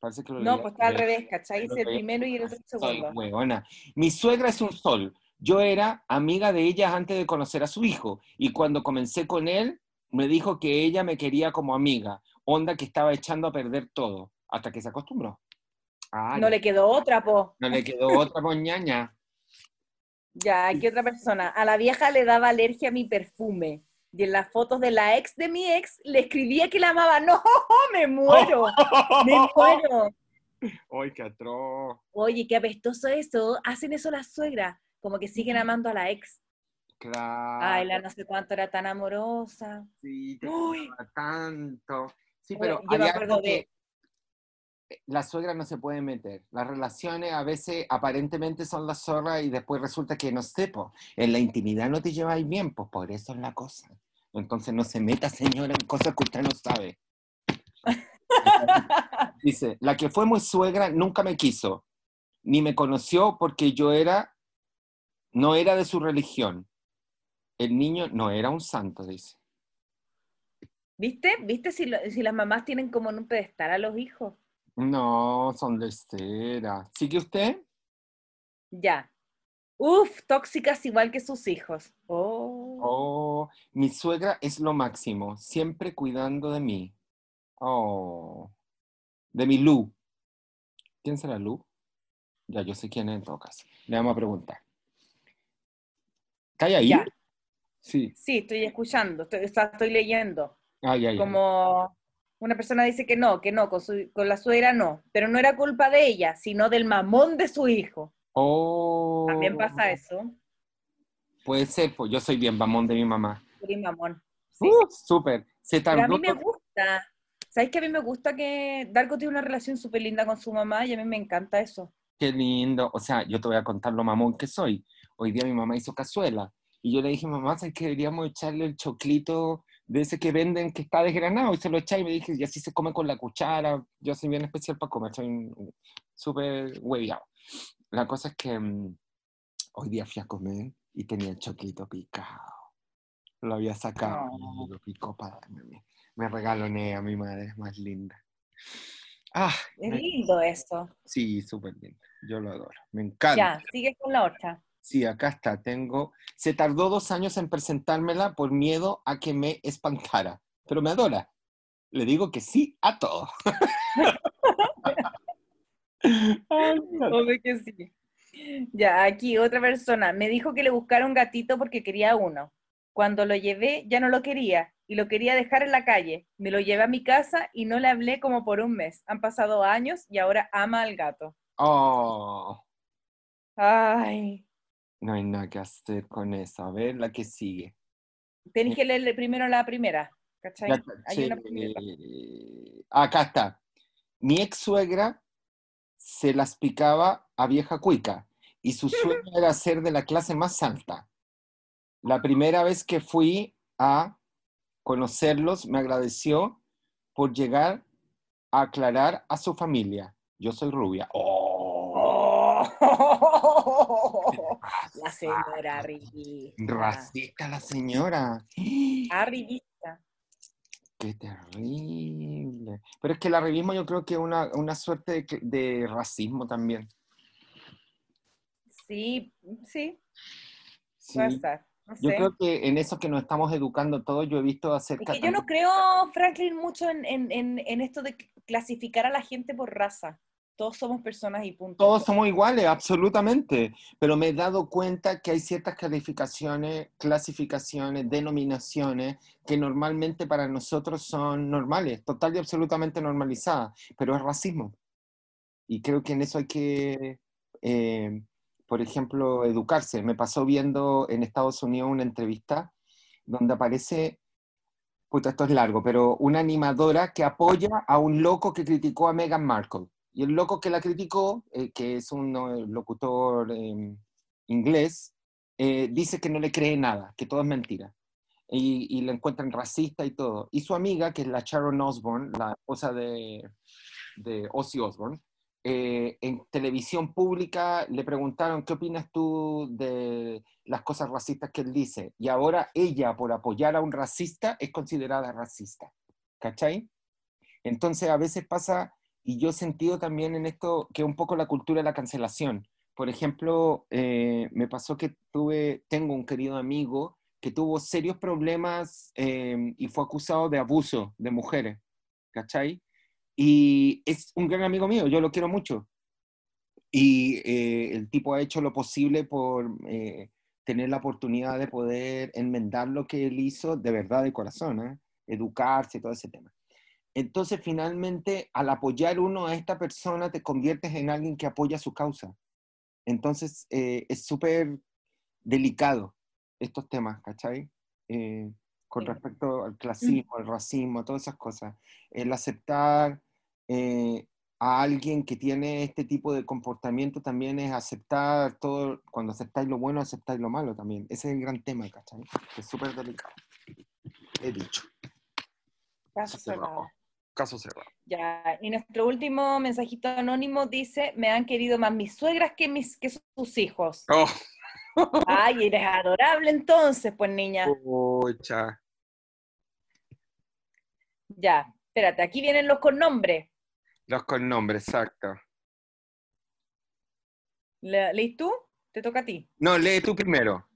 Parece que lo No, leí pues está al revés. ¿cachai? Es el primero y el otro segundo. hueona. Mi suegra es un sol. Yo era amiga de ellas antes de conocer a su hijo. Y cuando comencé con él, me dijo que ella me quería como amiga. Onda que estaba echando a perder todo. Hasta que se acostumbró. Ah, No le quedó otra, po. No le quedó [LAUGHS] otra poñaña. Ya, aquí otra persona. A la vieja le daba alergia a mi perfume. Y en las fotos de la ex de mi ex le escribía que la amaba. [LAUGHS] ¡No! ¡Me muero! ¡Me [LAUGHS] muero! ¡Ay, qué atroz! Oye, qué apestoso eso. Hacen eso las suegras. Como que siguen amando a la ex. Claro. Ay, la no sé cuánto era tan amorosa. Sí, te tanto. Sí, pero yo me acuerdo de- que la suegra no se puede meter. Las relaciones a veces aparentemente son la zorra y después resulta que no sé, po, en la intimidad no te lleváis bien, pues por eso es la cosa. Entonces no se meta, señora, en cosas que usted no sabe. [LAUGHS] Dice, la que fue muy suegra nunca me quiso, ni me conoció porque yo era, no era de su religión. El niño no era un santo, dice. ¿Viste? ¿Viste si, lo- si las mamás tienen como en un pedestal a los hijos? No, son de cera. ¿Sigue usted? Ya. Uf, tóxicas igual que sus hijos. Oh. Oh, mi suegra es lo máximo, siempre cuidando de mí. Oh, de mi Lu. ¿Quién será Lu? Ya, yo sé quién es en todo caso. Le vamos a preguntar. ¿Está ahí? Ya. Sí. Sí, estoy escuchando, estoy, o sea, estoy leyendo. Ay, ay, ay. Como una persona dice que no, que no, con, su- con la suegra no. Pero no era culpa de ella, sino del mamón de su hijo. Oh, También pasa eso. Puede ser, pues yo soy bien mamón de mi mamá. Soy mamón. Sí. Uh, súper. Se Pero a mí me gusta. ¿Sabes que a mí me gusta que Darko tiene una relación súper linda con su mamá y a mí me encanta eso? Qué lindo. O sea, yo te voy a contar lo mamón que soy. Hoy día mi mamá hizo cazuela. Y yo le dije, mamá, ¿sabes que deberíamos echarle el choclito de ese que venden que está desgranado? Y se lo eché y me dije, y así se come con la cuchara. Yo soy bien especial para comer, soy súper hueviado. La cosa es que mm, hoy día fui a comer y tenía el choclito picado. Lo había sacado No. y lo picó para darme. Me regaloné a mi madre, es más linda. Ah, Es me- lindo eso. sí, súper lindo. Yo lo adoro. Me encanta. Ya, sigue con la otra. Sí, acá está, tengo. Se tardó dos años en presentármela por miedo a que me espantara, pero me adora. Le digo que sí a todo. [LAUGHS] Obvio que sí. Ya, aquí otra persona me dijo que le buscara un gatito porque quería uno. Cuando lo llevé ya no lo quería y lo quería dejar en la calle. Me lo llevé a mi casa y no le hablé como por un mes. Han pasado años y ahora ama al gato. Oh, Ay, no hay nada que hacer con eso. A ver, la que sigue. tenés que leerle primero la primera. ¿Cachai? La- Hay sí, una primera. acá está. Mi ex suegra se las picaba a vieja cuica y su sueño era ser de la clase más alta. La primera vez que fui a conocerlos me agradeció por llegar a aclarar a su familia. Yo soy rubia. Oh. [LAUGHS] La señora arribista. racista la señora. Arribista. Qué terrible. Pero es que el arribismo yo creo que es una, una suerte de, racismo también. Sí, sí, Sí. estar. No Yo sé. creo que en eso que nos estamos educando todos, yo he visto Es acerca que yo no creo, Franklin, mucho en, en- en- en esto de clasificar a la gente por raza. Todos somos personas y punto. Todos somos iguales, absolutamente, pero me he dado cuenta que hay ciertas calificaciones, clasificaciones, denominaciones que normalmente para nosotros son normales, total y absolutamente normalizadas, pero es racismo. Y creo que en eso hay que, eh, por ejemplo, educarse. Me pasó viendo en Estados Unidos una entrevista donde aparece, puta, esto es largo, pero una animadora que apoya a un loco que criticó a Meghan Markle. Y el loco que la criticó, eh, que es un locutor eh, inglés, dice que no le cree nada, que todo es mentira. Y, y la encuentran racista y todo. Y su amiga, que es la Sharon Osbourne, la esposa de, de Ozzy Osbourne, eh, en televisión pública le preguntaron, ¿qué opinas tú de las cosas racistas que él dice? Y ahora ella, por apoyar a un racista, es considerada racista. ¿Cachai? Entonces a veces pasa, y yo he sentido también en esto que un poco la cultura de la cancelación. Por ejemplo, eh, me pasó que tuve, tengo un querido amigo que tuvo serios problemas eh, y fue acusado de abuso de mujeres, ¿cachai? Y es un gran amigo mío, yo lo quiero mucho. Y eh, el tipo ha hecho lo posible por eh, tener la oportunidad de poder enmendar lo que él hizo de verdad, de corazón, ¿eh? educarse, todo ese tema. Entonces, finalmente, al apoyar uno a esta persona, te conviertes en alguien que apoya su causa. Entonces, eh, es súper delicado estos temas, ¿cachai? Eh, con respecto al clasismo, al racismo, todas esas cosas. El aceptar eh, a alguien que tiene este tipo de comportamiento también es aceptar todo, cuando aceptáis lo bueno, aceptáis lo malo también. Ese es el gran tema, ¿cachai? Es súper delicado. He dicho. Cerrado. Caso cerrado. Ya, y nuestro último mensajito anónimo dice, me han querido más mis suegras que, mis, que sus hijos. Oh, [LAUGHS] Ay, eres adorable entonces, pues niña. pucha. Ya, espérate, aquí vienen los con nombre. Los con nombre, exacto. ¿Le- ¿Leís tú? Te toca a ti. No, lee tú primero.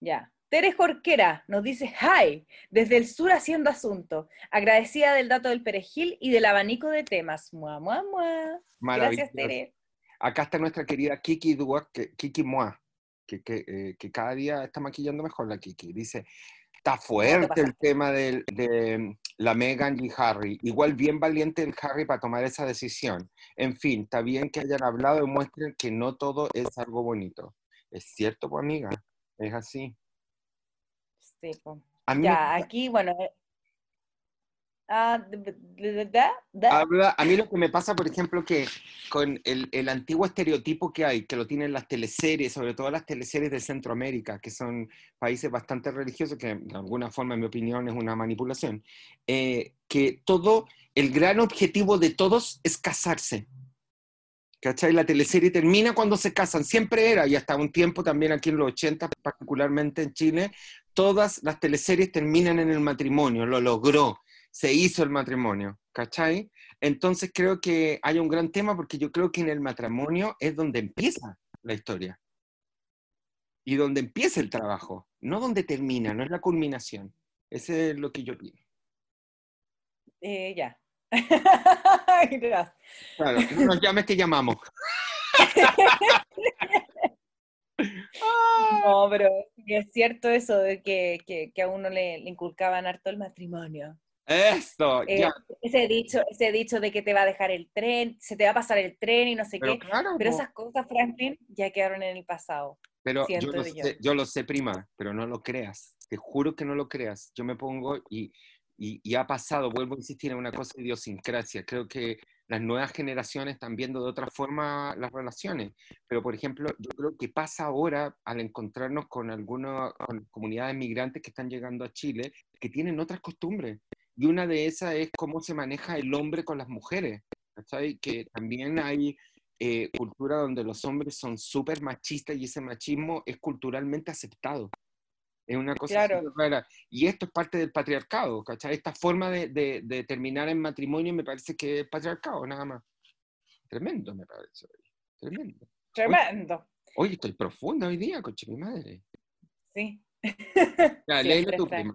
Ya. Tere Jorquera nos dice, hi, desde el sur haciendo asunto. Agradecida del dato del perejil y del abanico de temas. Mua, mua, mua. Maravilloso. Gracias, Tere. Acá está nuestra querida Kiki Dua, que, Kiki Moa, que, que, eh, que cada día está maquillando mejor la Kiki. Dice, está fuerte el tema del- de la Megan y Harry. Igual bien valiente el Harry para tomar esa decisión. En fin, está bien que hayan hablado y muestren que no todo es algo bonito. Es cierto, pues amiga, es así. Sí, po. A mí me Ya, aquí, bueno. eh, ah, Habla, a mí lo que me pasa, por ejemplo, que con el, el antiguo estereotipo que hay, que lo tienen las teleseries, sobre todo las teleseries de Centroamérica, que son países bastante religiosos, que de alguna forma, en mi opinión, es una manipulación, eh, que todo, el gran objetivo de todos es casarse. ¿Cachai? La teleserie termina cuando se casan, siempre era, y hasta un tiempo también aquí en los 80, particularmente en Chile, todas las teleseries terminan en el matrimonio, lo logró, se hizo el matrimonio, ¿cachai? Entonces creo que hay un gran tema porque yo creo que en el matrimonio es donde empieza la historia y donde empieza el trabajo, no donde termina, no es la culminación. Ese es lo que yo opino. eh, ya. [LAUGHS] Claro, no nos llames, te llamamos. [LAUGHS] No, pero es cierto eso de que, que, que a uno le, le, inculcaban harto el matrimonio. Eso, eh, ya. Ese dicho, ese dicho de que te va a dejar el tren, se te va a pasar el tren y no sé Pero qué. claro, Pero esas cosas, Franklin, ya quedaron en el pasado. Pero yo lo, yo. sé, yo lo sé, prima, pero no lo creas. Te juro que no lo creas. Yo me pongo y, y, y ha pasado, vuelvo a insistir en una cosa de idiosincrasia. Creo que las nuevas generaciones están viendo de otra forma las relaciones. Pero, por ejemplo, yo creo que pasa ahora al encontrarnos con algunas comunidades migrantes que están llegando a Chile, que tienen otras costumbres. Y una de esas es cómo se maneja el hombre con las mujeres. ¿cachai? Que también hay eh, cultura donde los hombres son súper machistas y ese machismo es culturalmente aceptado. Es una cosa Claro. rara. Y esto es parte del patriarcado, ¿cachai? Esta forma de, de- de terminar en matrimonio me parece que es patriarcado, nada más. Tremendo, me parece. Tremendo. Tremendo. Oye, estoy profunda hoy día, coche mi madre. Sí. Ya, [LAUGHS] tú, prima.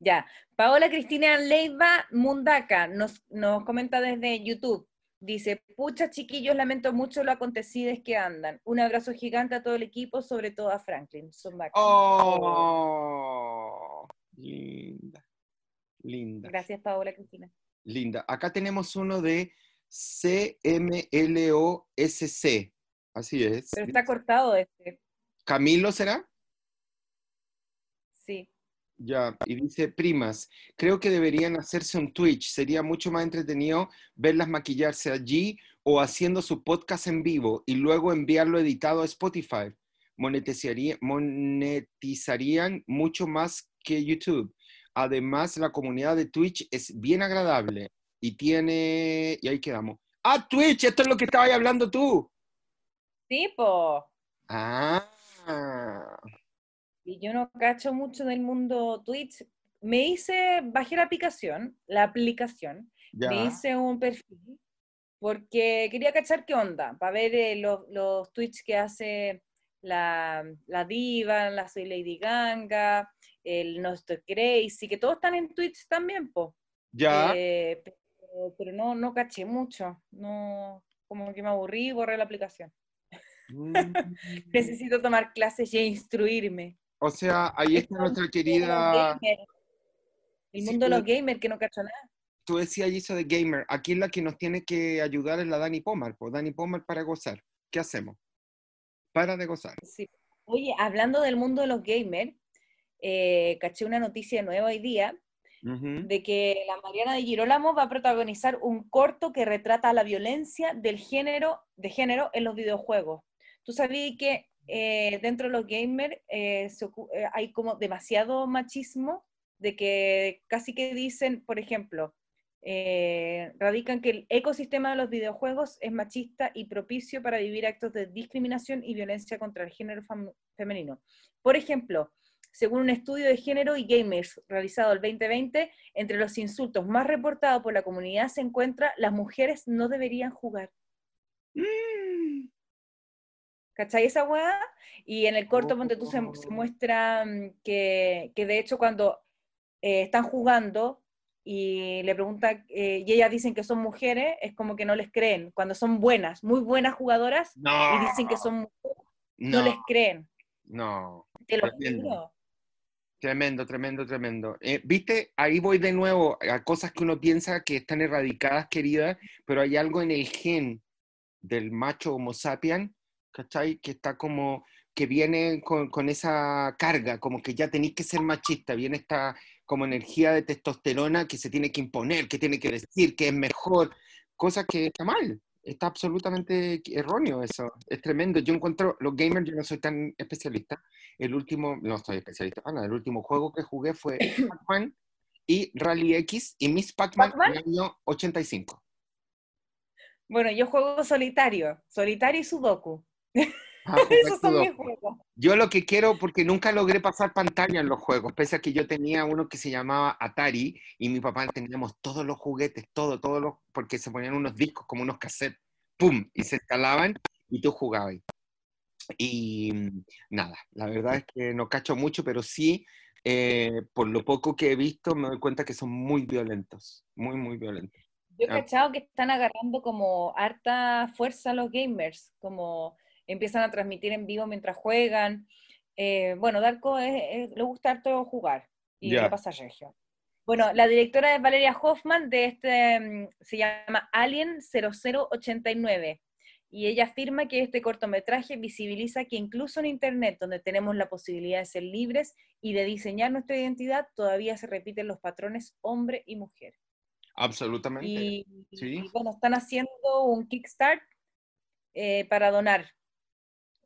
Ya, Paola Cristina Leiva Mundaca nos, nos comenta desde YouTube. Dice, pucha chiquillos, lamento mucho lo acontecido que andan. Un abrazo gigante a todo el equipo, sobre todo a Franklin. Son bacanes. Oh, linda. Linda. Gracias, Paola Cristina. Linda. Acá tenemos uno de CMLOSC. Así es. Pero está cortado este. ¿Camilo será? Ya, y dice, primas, creo que deberían hacerse un Twitch. Sería mucho más entretenido verlas maquillarse allí o haciendo su podcast en vivo y luego enviarlo editado a Spotify. Monetizaría- monetizarían mucho más que YouTube. Además, la comunidad de Twitch es bien agradable y tiene... Y ahí quedamos. Ah, Twitch, esto es lo que estabas hablando tú. Tipo. Ah. Y yo no cacho mucho del mundo Twitch. Me hice, bajé la aplicación, la aplicación, Ya. me hice un perfil porque quería cachar qué onda, para ver eh, los, los tweets que hace la, la diva, la soy Lady Ganga, el No Estoy Crazy, que todos están en Twitch también, po. Ya. Eh, pero, pero no, no caché mucho, no, como que me aburrí y borré la aplicación. Mm. [LAUGHS] Necesito tomar clases y instruirme. O sea, ahí está nuestra querida... El mundo de los gamers que no cacho nada. Tú decías eso de gamer. Aquí la que nos tiene que ayudar es la Dani Pomar. Pues Dani Pomar para gozar. ¿Qué hacemos? Para de gozar. Sí. Oye, hablando del mundo de los gamers, eh, caché una noticia nueva hoy día Ujú. de que la Mariana de Girolamo va a protagonizar un corto que retrata la violencia del género, de género en los videojuegos. ¿Tú sabías que eh, dentro de los gamers eh, eh, hay como demasiado machismo? De que casi que dicen, por ejemplo, radican que el ecosistema de los videojuegos es machista y propicio para vivir actos de discriminación y violencia contra el género femenino. Por ejemplo, según un estudio de género y gamers realizado el 2020, entre los insultos más reportados por la comunidad se encuentra las mujeres no deberían jugar. Mm. ¿Cachai esa weá? Y en el corto, ponte tú, se, Oh. se muestra mm, que, que de hecho cuando eh, están jugando y le preguntan, eh, y ellas dicen que son mujeres, es como que no les creen. Cuando son buenas, muy buenas jugadoras, No. y dicen que son mujeres, no, No. les creen. No. Te lo Tremendo. juro. Tremendo, tremendo, tremendo. Eh, Viste, ahí voy de nuevo a cosas que uno piensa que están erradicadas, querida, pero hay algo en el gen del macho homo sapien, ¿cachai? Que está como, que viene con, con esa carga, como que ya tenéis que ser machista, viene esta como energía de testosterona que se tiene que imponer, que tiene que decir que es mejor, cosa que está mal, está absolutamente erróneo eso, es tremendo. Yo encuentro, los gamers, yo no soy tan especialista, el último, no soy especialista, Ana, el último juego que jugué fue [COUGHS] Pac-Man y Rally X y Miss Pac-Man ¿Pac-Man? en el año 85. Bueno, yo juego solitario, solitario y sudoku. Ah, Esos son mis juegos. Yo lo que quiero, porque nunca logré pasar pantalla en los juegos, pese a que yo tenía uno que se llamaba Atari y mi papá teníamos todos los juguetes, todo, todos los, porque se ponían unos discos como unos cassettes, ¡pum! Y se instalaban y tú jugabas. Y mm, nada, la verdad es que no cacho mucho, pero sí, eh, por lo poco que he visto, me doy cuenta que son muy violentos, muy, muy violentos. Yo he Ah. cachado que están agarrando como harta fuerza los gamers, como empiezan a transmitir en vivo mientras juegan. Eh, bueno, Darko es- es- le gusta harto jugar y lo pasa regio. Bueno, la directora es Valeria Hoffman de este, mm, se llama Alien 0089. Y ella afirma que este cortometraje visibiliza que incluso en Internet, donde tenemos la posibilidad de ser libres y de diseñar nuestra identidad, todavía se repiten los patrones hombre y mujer. Absolutamente. Y, sí. y, bueno, están haciendo un Kickstart eh, para donar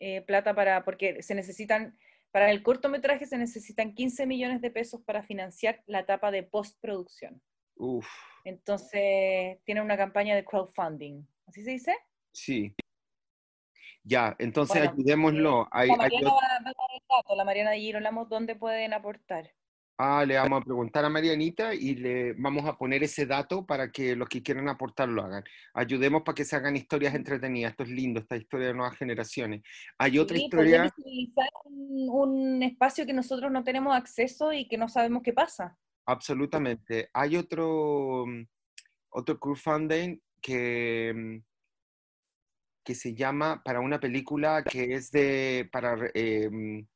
eh, plata para, porque se necesitan, para el cortometraje se necesitan 15 millones de pesos para financiar la etapa de postproducción. Uf, Entonces, tienen una campaña de crowdfunding. ¿Así se dice? sí. Ya, entonces Bueno, ayudémoslo. Hay- la hay Mariana ot- va, va a dar el dato, la Mariana Girolamo, ¿dónde pueden aportar? Ah, le vamos a preguntar a Marianita y le vamos a poner ese dato para que los que quieran aportar lo hagan. Ayudemos para que se hagan historias entretenidas. Esto es lindo, esta historia de nuevas generaciones. Hay otra Sí, historia, un, un espacio que nosotros no tenemos acceso y que no sabemos qué pasa. absolutamente. Hay otro, mm, otro crowdfunding que, mm, que se llama para una película que es de para, eh, mm,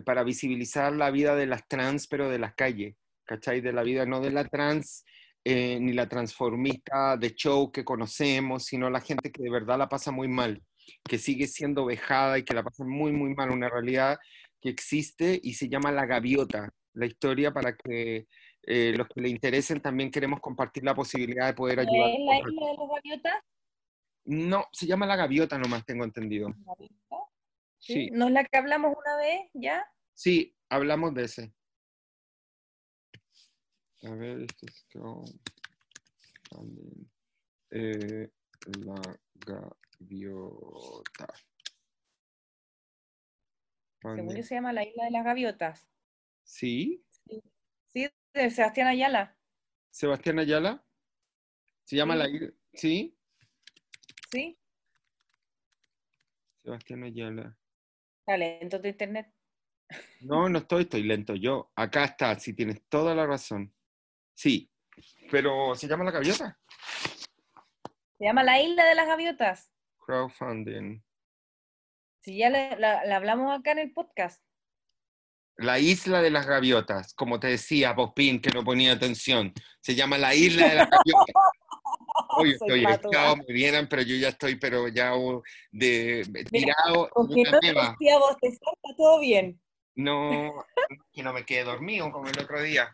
para visibilizar la vida de las trans, pero de las calles, ¿cachai? De la vida no de la trans eh, ni la transformista de show que conocemos, sino la gente que de verdad la pasa muy mal, que sigue siendo vejada y que la pasa muy, muy mal, una realidad que existe y se llama La Gaviota, la historia para que eh, los que le interesen también queremos compartir la posibilidad de poder ayudar. ¿Es la isla de los gaviotas? No, se llama La Gaviota nomás, tengo entendido. ¿Gaviota? Sí, ¿No es la que hablamos una vez ya? sí, hablamos de ese. A ver, este. Eh, la gaviota. Según yo se llama la isla de las gaviotas. Sí, Sí, de Sebastián Ayala. Sebastián Ayala. Se llama Sí. la isla. Sí, ¿Sí? Sebastián Ayala. Dale, entonces internet. No, no estoy, estoy lento yo. Acá está, si tienes toda la razón. Sí, pero se llama la gaviota. Se llama la isla de las gaviotas. Crowdfunding. Si ya la, la- la hablamos acá en el podcast. La isla de las gaviotas, como te decía, Popín, que no ponía atención. Se llama la isla de las gaviotas. [LAUGHS] Oye, Soy estoy ¿ah? me vieran, pero yo ya estoy, pero ya de, tirado Con que no te cueva. decía bostezar, está todo bien. No, que no me quede dormido como el otro día.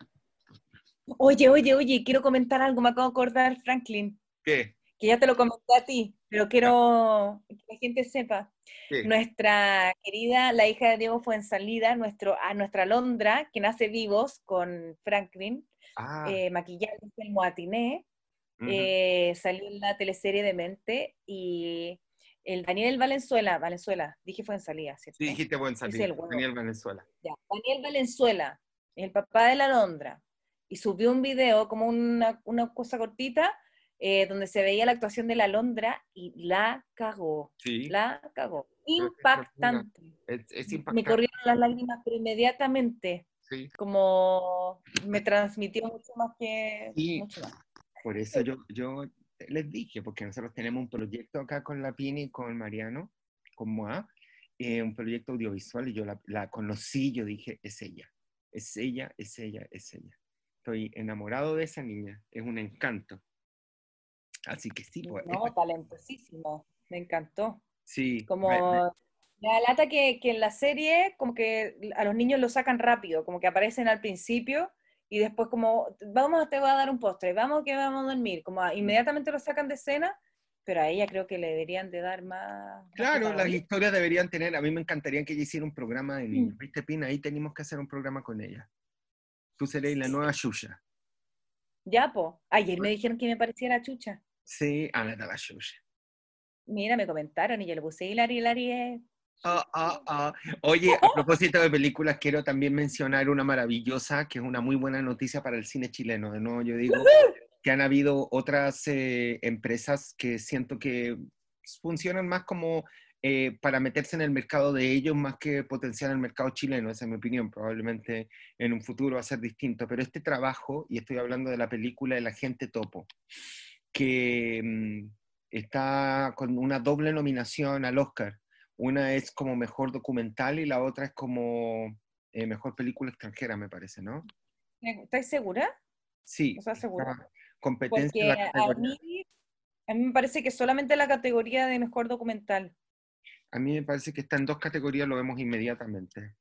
Oye, oye, oye, quiero comentar algo, me acabo de acordar, Franklin, ¿Qué? que ya te lo comenté a ti, pero quiero que la gente sepa. ¿Qué? Nuestra querida, la hija de Diego Fuensalida, nuestro, a nuestra Londra, que nace vivos con Franklin, Ah, eh, maquillaje el Moatiné, ujú. eh, salió en la teleserie de Mente y el Daniel Valenzuela, Valenzuela, dije Fuensalida, ¿cierto? sí, dijiste buen el salir. huevo. Daniel Venezuela. Ya, Daniel Valenzuela, el papá de la Londra, y subió un video como una, una cosa cortita eh, donde se veía la actuación de la Londra y la cagó, Sí, la cagó. Impactante. es, es Me impactante. corrieron las lágrimas, pero inmediatamente, Sí. como me transmitió mucho más que... Sí. Mucho más. Por eso yo, yo les dije, porque nosotros tenemos un proyecto acá con la Pini y con Mariano, con Moa, eh, un proyecto audiovisual, y yo la, la conocí, yo dije, es ella, es ella, es ella, es ella. Estoy enamorado de esa niña, es un encanto. Así que sí, pues, No, talentosísimo, me encantó. sí, Como la lata que, que en la serie, como que a los niños lo sacan rápido, como que aparecen al principio y después como, vamos, te voy a dar un postre, vamos que vamos a dormir, como a- inmediatamente lo sacan de escena, pero a ella creo que le deberían de dar más... más Claro, las historias deberían tener, a mí me encantaría que ella hiciera un programa de niños. ¿Viste, Pina? Ahí tenemos que hacer un programa con ella. Tú seréis la nueva Xuxa. Ya, po. Ayer me dijeron que me pareciera chucha. Sí, a la Xuxa. Mira, me comentaron y yo le puse Hilary, Hilary Ah, ah, ah. Oye, a [LAUGHS] propósito de películas, quiero también mencionar una maravillosa, que es una muy buena noticia para el cine chileno. De nuevo, yo digo que han habido otras eh, empresas que siento que funcionan más como eh, para meterse en el mercado de ellos, más que potenciar el mercado chileno. Esa es mi opinión. Probablemente en un futuro va a ser distinto. Pero este trabajo, y estoy hablando de la película El Agente Topo, que mm, está con una doble nominación al Oscar Una es como mejor documental y la otra es como eh, mejor película extranjera, me parece, ¿no? ¿Estás segura? Sí. ¿Estás segura? Competencia. Porque a mí, a mí me parece que solamente la categoría de mejor documental. A mí me parece que está en dos categorías, lo vemos inmediatamente.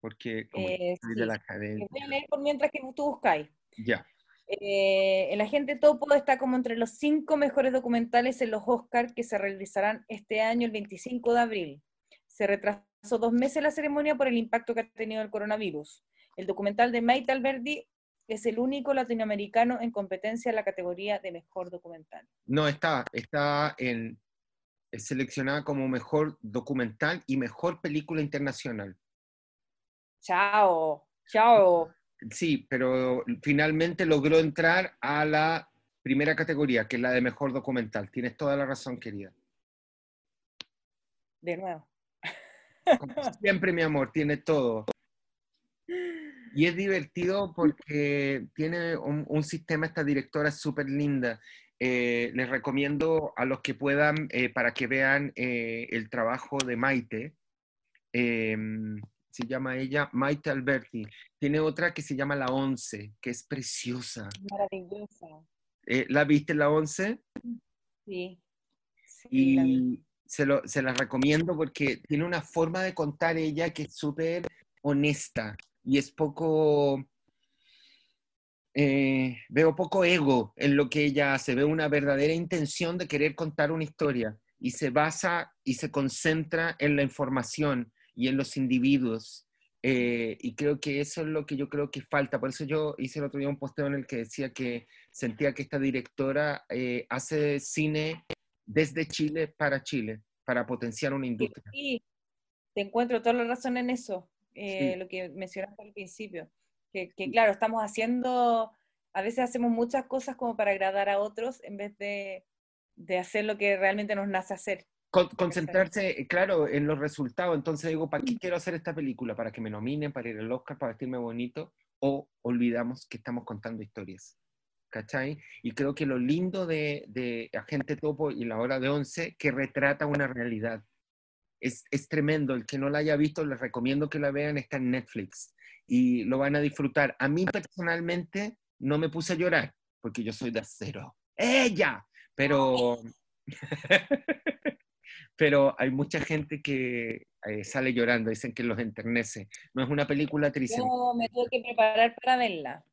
Porque como eh, de la academia. Voy a leer por mientras que tú buscáis. Ya. Eh, el agente Topo está como entre los cinco mejores documentales en los Oscars que se realizarán este año, el 25 de abril. Se retrasó dos meses la ceremonia por el impacto que ha tenido el coronavirus. El documental de Maite Alberdi es el único latinoamericano en competencia en la categoría de mejor documental. No, está, está en, seleccionada como mejor documental y mejor película internacional. Chao, chao. Sí, pero finalmente logró entrar a la primera categoría, que es la de mejor documental. Tienes toda la razón, querida. De nuevo. siempre, mi amor, tiene todo. Y es divertido porque tiene un, sistema, esta directora súper linda. Eh, les recomiendo a los que puedan, eh, para que vean eh, el trabajo de Maite. Se llama ella Maite Alberti. Tiene otra que se llama La Once, que es preciosa. Maravillosa. ¿La viste La Once? Sí. y se, lo, se la recomiendo porque tiene una forma de contar ella que es súper honesta y es poco, eh, veo poco ego en lo que ella hace, veo una verdadera intención de querer contar una historia y se basa y se concentra en la información y en los individuos. Eh, y creo que eso es lo que yo creo que falta. Por eso yo hice el otro día un posteo en el que decía que sentía que esta directora eh, hace cine desde Chile para Chile, para potenciar una industria. Sí, te encuentro toda la razón en eso. Eh, lo que mencionaste al principio, que, claro, estamos haciendo, a veces hacemos muchas cosas como para agradar a otros en vez de, de hacer lo que realmente nos nace hacer. Concentrarse, claro, en los resultados. Entonces digo, ¿para qué quiero hacer esta película? ¿Para que me nominen, para ir al Oscar, para vestirme bonito? ¿O olvidamos que estamos contando historias? ¿Cachai? Y creo que lo lindo de, de Agente Topo y la hora de once, que retrata una realidad es, tremendo. El que no la haya visto, les recomiendo que la vean, está en Netflix y lo van a disfrutar. A mí personalmente no me puse a llorar porque yo soy de acero. ¡Ella! Pero, [LAUGHS] pero hay mucha gente que eh, sale llorando, dicen que los enternece. No es una película triste. Yo me tuve que preparar para verla.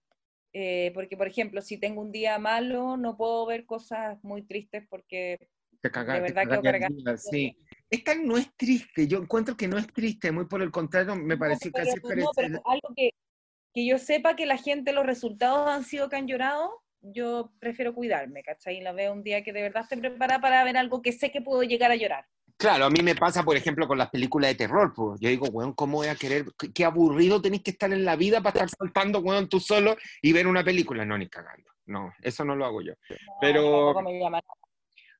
Eh, porque, por ejemplo, si tengo un día malo, no puedo ver cosas muy tristes porque de verdad que sí. Esta no es triste, yo encuentro que no es triste, muy por el contrario, me pareció casi no, pero algo que, que yo sepa que la gente, los resultados han sido que han llorado, yo prefiero cuidarme, ¿cachai? Y la veo un día que de verdad esté preparada para ver algo que sé que puedo llegar a llorar. Claro, a mí me pasa, por ejemplo, con las películas de terror, pues. Yo digo, weón, ¿cómo voy a querer? Qué, aburrido tenéis que estar en la vida para estar saltando, weón, tú solo y ver una película. No, ni cagando. No, eso no lo hago yo. Pero... Me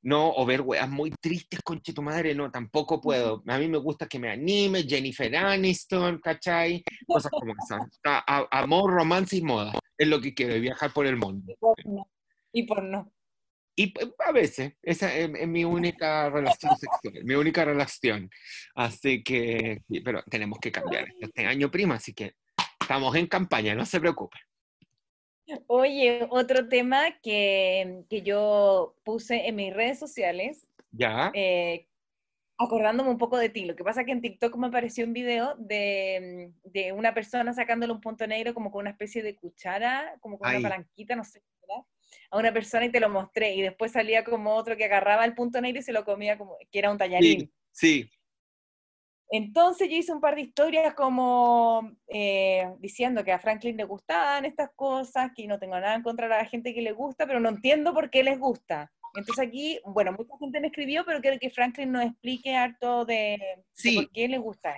no, o ver weas muy tristes, conche tu madre, no, tampoco puedo. A mí me gusta que me anime, Jennifer Aniston, ¿cachai? Cosas como esas. [LAUGHS] amor, romance y moda. Es lo que quiero, viajar por el mundo. Y por no. Y pues, a veces, esa es, mi única relación sexual, mi única relación. Así que, pero tenemos que cambiar este año, prima, así que estamos en campaña, no se preocupe. Oye, otro tema que, yo puse en mis redes sociales. Ya. Eh, acordándome un poco de ti. Lo que pasa es que en TikTok me apareció un video de, una persona sacándole un punto negro como con una especie de cuchara, como con una palanquita, no sé, ¿verdad? A una persona y te lo mostré. Y después salía como otro que agarraba el punto negro y se lo comía como que era un tallarín. Sí, sí. Entonces yo hice un par de historias como eh, diciendo que a Franklin le gustaban estas cosas, que no tengo nada en contra de la gente que le gusta, pero no entiendo por qué les gusta. Entonces aquí, bueno, mucha gente me escribió, pero quiero que Franklin nos explique harto de, por qué le gusta.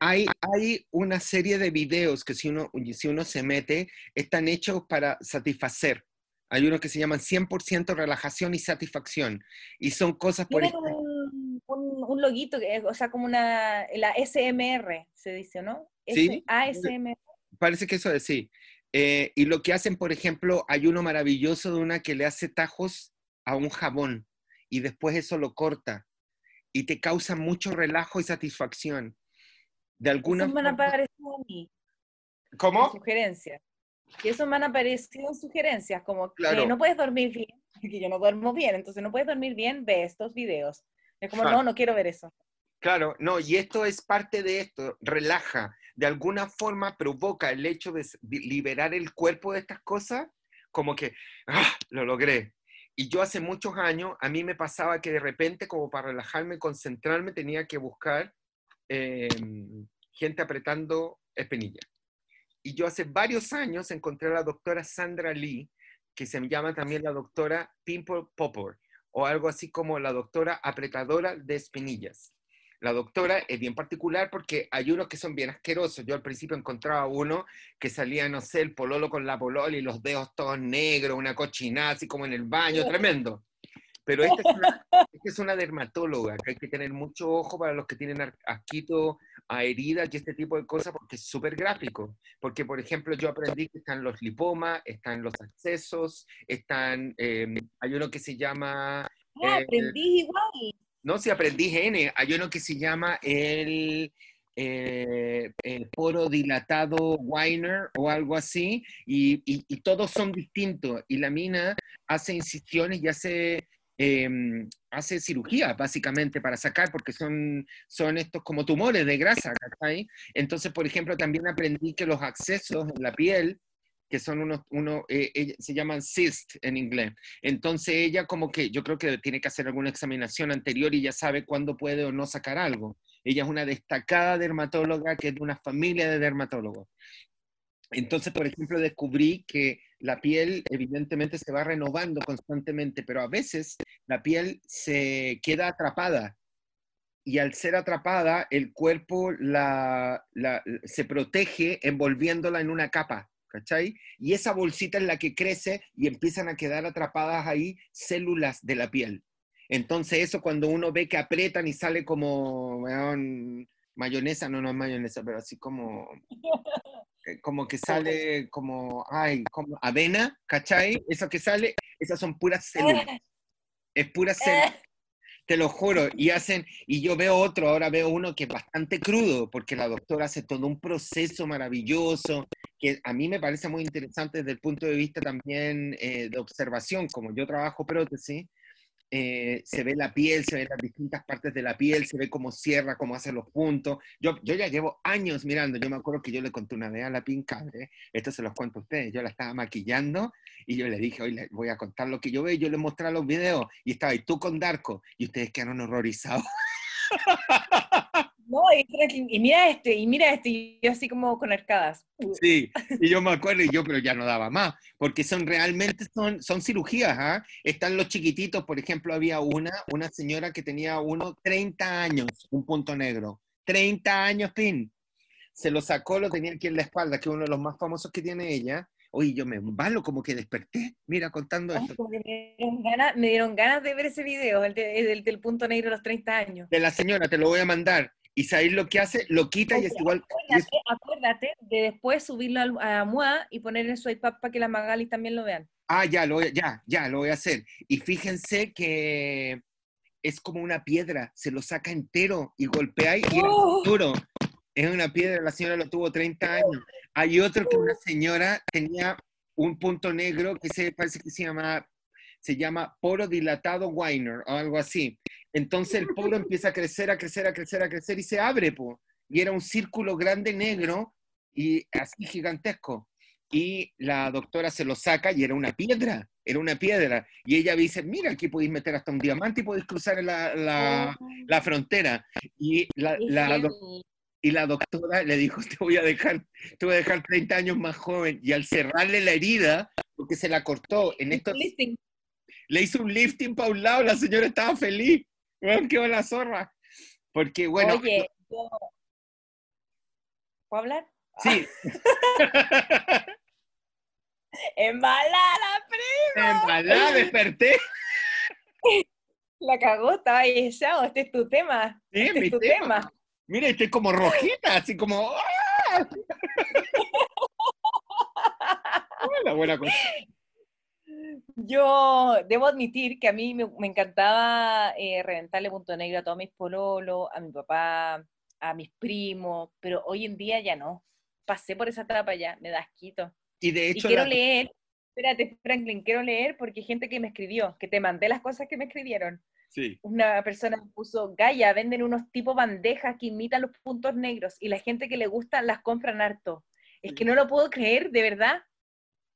Hay, hay una serie de videos que si uno, si uno se mete, están hechos para satisfacer. Hay unos que se llaman 100% relajación y satisfacción. Y son cosas por un, loguito, que, o sea, como una, la SMR, se dice, ¿no? Sí. ASMR. Parece que eso es, sí. Eh, y lo que hacen, por ejemplo, hay uno maravilloso de una que le hace tajos a un jabón y después eso lo corta. y te causa mucho relajo y satisfacción. De alguna Eso me han forma- aparecido a mí, ¿Cómo? sugerencias. Y eso me han aparecido sugerencias, como Claro. que no puedes dormir bien, [LAUGHS] porque yo no duermo bien, entonces no puedes dormir bien, ve estos videos. Es como, Claro. no, no quiero ver eso. Claro, no, y esto es parte de esto, relaja, de alguna forma provoca el hecho de liberar el cuerpo de estas cosas, como que, ¡ah! Lo logré. Y yo hace muchos años, a mí me pasaba que de repente, como para relajarme, concentrarme, tenía que buscar eh, gente apretando espinillas. Y yo hace varios años encontré a la doctora Sandra Lee, que se llama también la doctora Pimple Popper, o algo así como la doctora apretadora de espinillas. La doctora es bien particular porque hay unos que son bien asquerosos. Yo al principio encontraba uno que salía, no sé, el pololo con la polola y los dedos todos negros, una cochinada así como en el baño, tremendo. Pero esta es una, [LAUGHS] es una dermatóloga, que hay que tener mucho ojo para los que tienen asquito a heridas y este tipo de cosas porque es súper gráfico. Porque, por ejemplo, yo aprendí que están los lipomas, están los accesos, están, eh, hay uno que se llama... Ah, eh, aprendí igual. no, si aprendí N, hay uno que se llama el, eh, poro dilatado Weiner o algo así, y, y- y todos son distintos. Y la mina hace incisiones y hace, em, hace cirugía, básicamente, para sacar, porque son, son estos como tumores de grasa, ¿cachai? Entonces, por ejemplo, también aprendí que los accesos en la piel, que son unos, uno, eh, eh, se llaman cyst en inglés. Entonces ella como que yo creo que tiene que hacer alguna examinación anterior y ya sabe cuándo puede o no sacar algo. Ella es una destacada dermatóloga que es de una familia de dermatólogos. Entonces, por ejemplo, descubrí que la piel evidentemente se va renovando constantemente, pero a veces la piel se queda atrapada y al ser atrapada, el cuerpo la, se protege envolviéndola en una capa, ¿cachai? Y esa bolsita es la que crece y empiezan a quedar atrapadas ahí células de la piel. Entonces eso cuando uno ve que apretan y sale como mayonesa, no, no es mayonesa, pero así como, [LAUGHS] como que sale como, ay, como avena, ¿cachai? Eso que sale, esas son puras células. [LAUGHS] Es pura célula. [LAUGHS] Te lo juro, y hacen, y yo veo otro, ahora veo uno que es bastante crudo, porque la doctora hace todo un proceso maravilloso, que a mí me parece muy interesante desde el punto de vista también eh, de observación, como yo trabajo prótesis, eh, se ve la piel, se ven las distintas partes de la piel, se ve cómo cierra, cómo hace los puntos. Yo, yo ya llevo años mirando, yo me acuerdo que yo le conté una vez a la Pincabre, esto se los cuento a ustedes, yo la estaba maquillando y yo le dije, hoy les voy a contar lo que yo veo, yo le mostré los videos y estaba y tú con Darko y ustedes quedaron horrorizados. [LAUGHS] No, y, y mira este, y mira este, y yo así como con arcadas. Sí, y yo me acuerdo y yo, pero ya no daba más, porque son realmente, son, son cirugías, ¿ah? Están los chiquititos, por ejemplo, había una, una señora que tenía uno 30 años, un punto negro, 30 años, pin. Se lo sacó, lo tenía aquí en la espalda, que es uno de los más famosos que tiene ella. Oye, yo me embalo, como que desperté, mira, contando Ay, esto. me, dieron ganas, me dieron ganas de ver ese video, el, de- el del punto negro de los 30 años. De la señora, te lo voy a mandar. Y sabéis lo que hace, lo quita y es igual. y es- Acuérdate, acuérdate de después subirlo al- a MUA y poner en su iPad para que las Magali también lo vean. Ah, ya, lo ya, ya, lo voy a hacer. Y fíjense que es como una piedra, se lo saca entero y golpea y es ¡Oh! duro. Es una piedra, la señora lo tuvo 30 años. Hay otro que una señora tenía un punto negro que se parece que se llama, se llama poro dilatado Weiner o algo así. Entonces el poro [LAUGHS] empieza a crecer, a crecer, a crecer, a crecer y se abre, po. Y era un círculo grande negro y así gigantesco. Y la doctora se lo saca y era una piedra, era una piedra. Y ella dice, mira, aquí podéis meter hasta un diamante y podéis cruzar la, la, la frontera. Y la, la doc- y la doctora le dijo, te voy a dejar, te voy a dejar 30 años más joven. Y al cerrarle la herida, porque se la cortó, en esto Lifting. Le hizo un lifting para un lado, la señora estaba feliz. Weón, qué buena zorra. Porque, bueno, Oye, yo- ¿puedo hablar? sí. [LAUGHS] ¡Embalada, prima! Embalada, desperté. [LAUGHS] La cagó, estaba ahí echado. Este es tu tema. Sí, Este es tu tema. tema. Mira, estoy como rojita, así como. ¡ah! [LAUGHS] La buena cosa. Yo debo admitir que a mí me, me encantaba eh, reventarle punto negro a todos mis pololos, a mi papá, a mis primos, pero hoy en día ya no. Pasé por esa etapa ya, me da asquito. Y de Y hecho, quiero la- leer, espérate Franklin, quiero leer porque hay gente que me escribió, que te mandé las cosas que me escribieron. sí. Una persona me puso, Gaia, venden unos tipo bandejas que imitan los puntos negros y la gente que le gusta las compran harto. Es que no lo puedo creer, de verdad.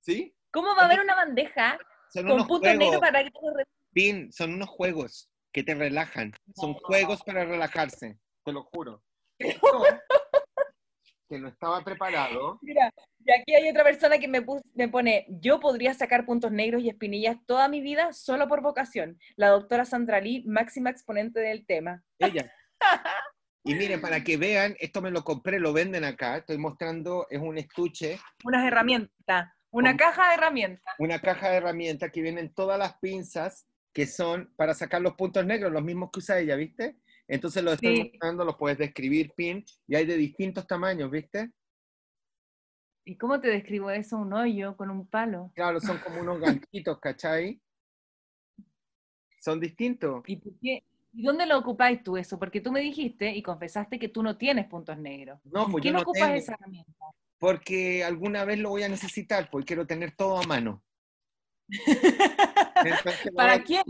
¿Sí? ¿Cómo va a haber una bandeja con puntos juegos, negros para que te Pin, son unos juegos que te relajan. Son No. juegos para relajarse, te lo juro. Esto, [LAUGHS] que no estaba preparado. Mira, y aquí hay otra persona que me, me pone, yo podría sacar puntos negros y espinillas toda mi vida solo por vocación. La doctora Sandra Lee, máxima exponente del tema. Ella. Y miren, para que vean, esto me lo compré, lo venden acá. Estoy mostrando, es un estuche, Unas herramientas, una Con- caja de herramientas. una caja de herramientas que vienen todas las pinzas que son para sacar los puntos negros, los mismos que usa ella, ¿viste? Entonces los estoy mostrando, los puedes describir, pin, y hay de distintos tamaños, ¿viste? ¿Y cómo te describo eso? Un hoyo con un palo. Claro, son como unos ganchitos, ¿cachai? Son distintos. ¿Y, por qué? ¿Y dónde lo ocupáis tú eso? Porque tú me dijiste y confesaste que tú no tienes puntos negros. No, ¿En pues qué yo no no ocupas tengo. esa herramienta? Porque alguna vez lo voy a necesitar, porque quiero tener todo a mano. [LAUGHS] Entonces, ¿Para voy quién?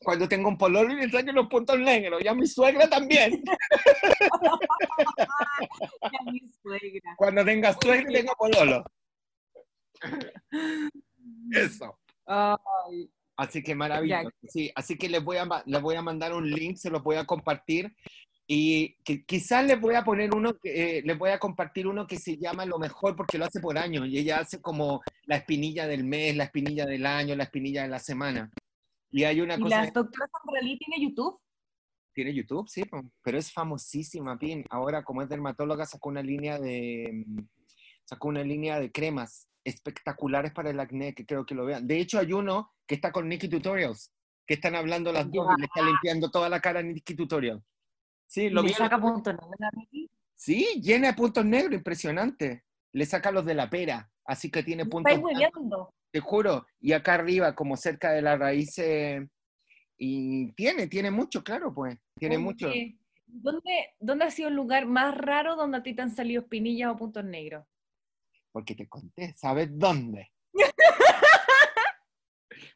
Cuando tengo un pololo y le saquen los puntos negros, y a mi suegra también. [LAUGHS] A mi suegra. Cuando tenga suegra y tenga pololo. Eso. Ay, Así que maravilloso. Sí, así que les voy, a, les voy a mandar un link, se los voy a compartir. Y que, quizás les voy a poner uno, eh, les voy a compartir uno que se llama Lo Mejor porque lo hace por año. Y ella hace como la espinilla del mes, la espinilla del año, la espinilla de la semana. Y hay una ¿Y cosa... la doctora Sandra Lee tiene YouTube? Tiene YouTube, sí, pero es famosísima, Pin. Ahora, como es dermatóloga, sacó una línea de mm, sacó una línea de cremas espectaculares para el acné, que creo que lo vean. De hecho, hay uno que está con Nikki Tutorials, que están hablando las dos y le está limpiando toda la cara a Nikki Tutorial. Sí, ¿Y lo le saca puntos negros? Sí, llena de puntos negros, impresionante. Le saca los de la pera, así que tiene ¿Me puntos hueveando? te juro. Y acá arriba, como cerca de la raíz, eh, y tiene, tiene mucho, claro, pues. Tiene Oye, mucho. ¿Dónde, ¿Dónde ha sido el lugar más raro donde a ti te han salido espinillas o puntos negros? porque te conté, ¿sabes dónde? [LAUGHS]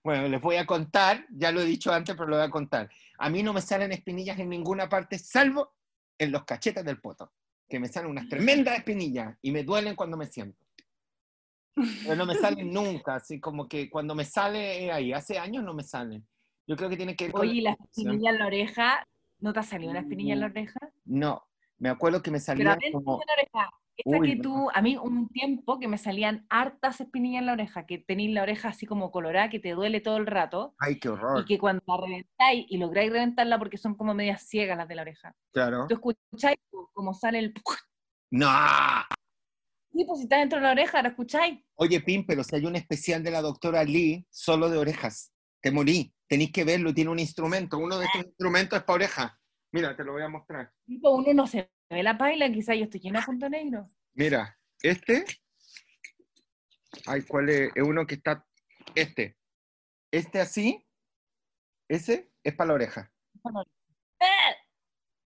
bueno, les voy a contar, ya lo he dicho antes, pero lo voy a contar. A mí no me salen espinillas en ninguna parte, salvo en los cachetes del poto, que me salen unas tremendas espinillas y me duelen cuando me siento. Pero no me salen [LAUGHS] nunca, así como que cuando me sale ahí, hace años no me salen. Yo creo que tiene que ver. Oye, ¿y la espinilla en la oreja? ¿No te ha salido una espinilla en la Mm, oreja? No, me acuerdo que me adentro como... de la oreja. Esa Uy, que no. tú, a mí un tiempo que me salían hartas espinillas en la oreja, que tenéis la oreja así como colorada, que te duele todo el rato, Ay, qué horror. y que cuando la reventáis y lográis reventarla porque son como medias ciegas las de la oreja, Claro. tú escucháis como sale el... ¡No! Sí, pues si está dentro de la oreja, ¿la escucháis? Oye, Pim, pero si hay un especial de la doctora Lee solo de orejas, te morí. Tenéis que verlo, tiene un instrumento. Uno de estos instrumentos es para orejas. Mira, te lo voy a mostrar. Tipo, uno no se ve la paila, quizás yo estoy llena de punto negro. Mira, este. Ay, ¿cuál es? Es uno que está. Este. Este así. Ese es para la oreja. ¡Eh!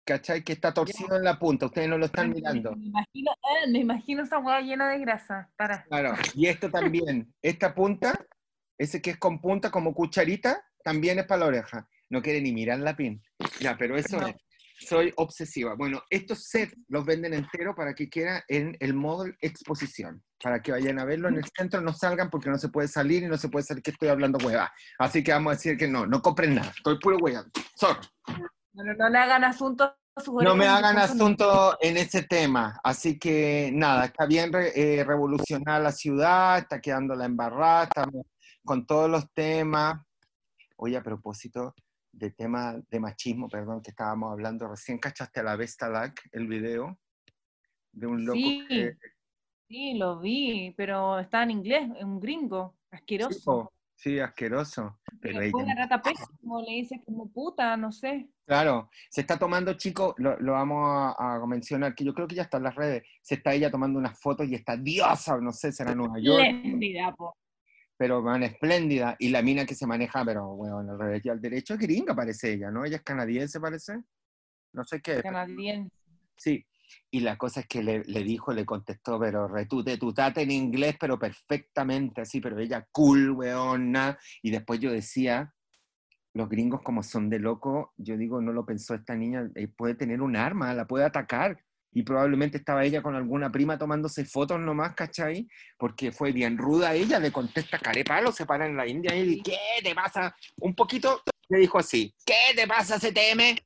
¿Cachai? Que está torcido en la punta. Ustedes no lo están mirando. Me imagino, eh, me imagino esa hueá llena de grasa. Para. Claro. Y esto también. Esta punta, ese que es con punta como cucharita, también es para la oreja. No quiere ni mirar la pin. Ya, pero eso No. es. Soy obsesiva. Bueno, estos sets los venden entero para que quiera en el modo exposición. Para que vayan a verlo en el centro, no salgan porque no se puede salir y no se puede salir que estoy hablando hueva. Así que vamos a decir que no, no compren nada. Estoy puro hueva. Sorry. No, no, no le hagan asunto No me hagan asunto en ese tema. Así que nada, está bien eh, revolucionar la ciudad, está quedando la embarrada, estamos con todos los temas. Oye, a propósito de tema de machismo, perdón, que estábamos hablando recién, ¿cachaste a la Vesta Lack el video? De un loco Sí, que... sí, lo vi, pero está en inglés, es un gringo, Sí, asqueroso. sí, asqueroso. Pero ella- la rata pesa, como le dice, como puta, no sé. Claro, se está tomando, chicos, lo, lo vamos a, a mencionar, que yo creo que ya está en las redes, se está ella tomando unas fotos y está diosa, no sé, será en Nueva York. Espléndida, po. Pero van espléndida. Y la mina que se maneja, pero bueno, al revés y al derecho, es gringa parece ella, ¿no? Ella es canadiense, parece. No sé qué. Canadiense. Sí. Y la cosa es que le, le dijo, le contestó, pero retute, tutate en inglés, pero perfectamente, así, pero ella cool, weona. Y después yo decía, los gringos como son de loco, yo digo, no lo pensó esta niña, eh, puede tener un arma, la puede atacar y probablemente estaba ella con alguna prima tomándose fotos nomás, ¿cachai? Porque fue bien ruda ella, le contesta carepalo, se para en la India y ¿qué te pasa? Un poquito le dijo así, ¿qué te pasa, CTM?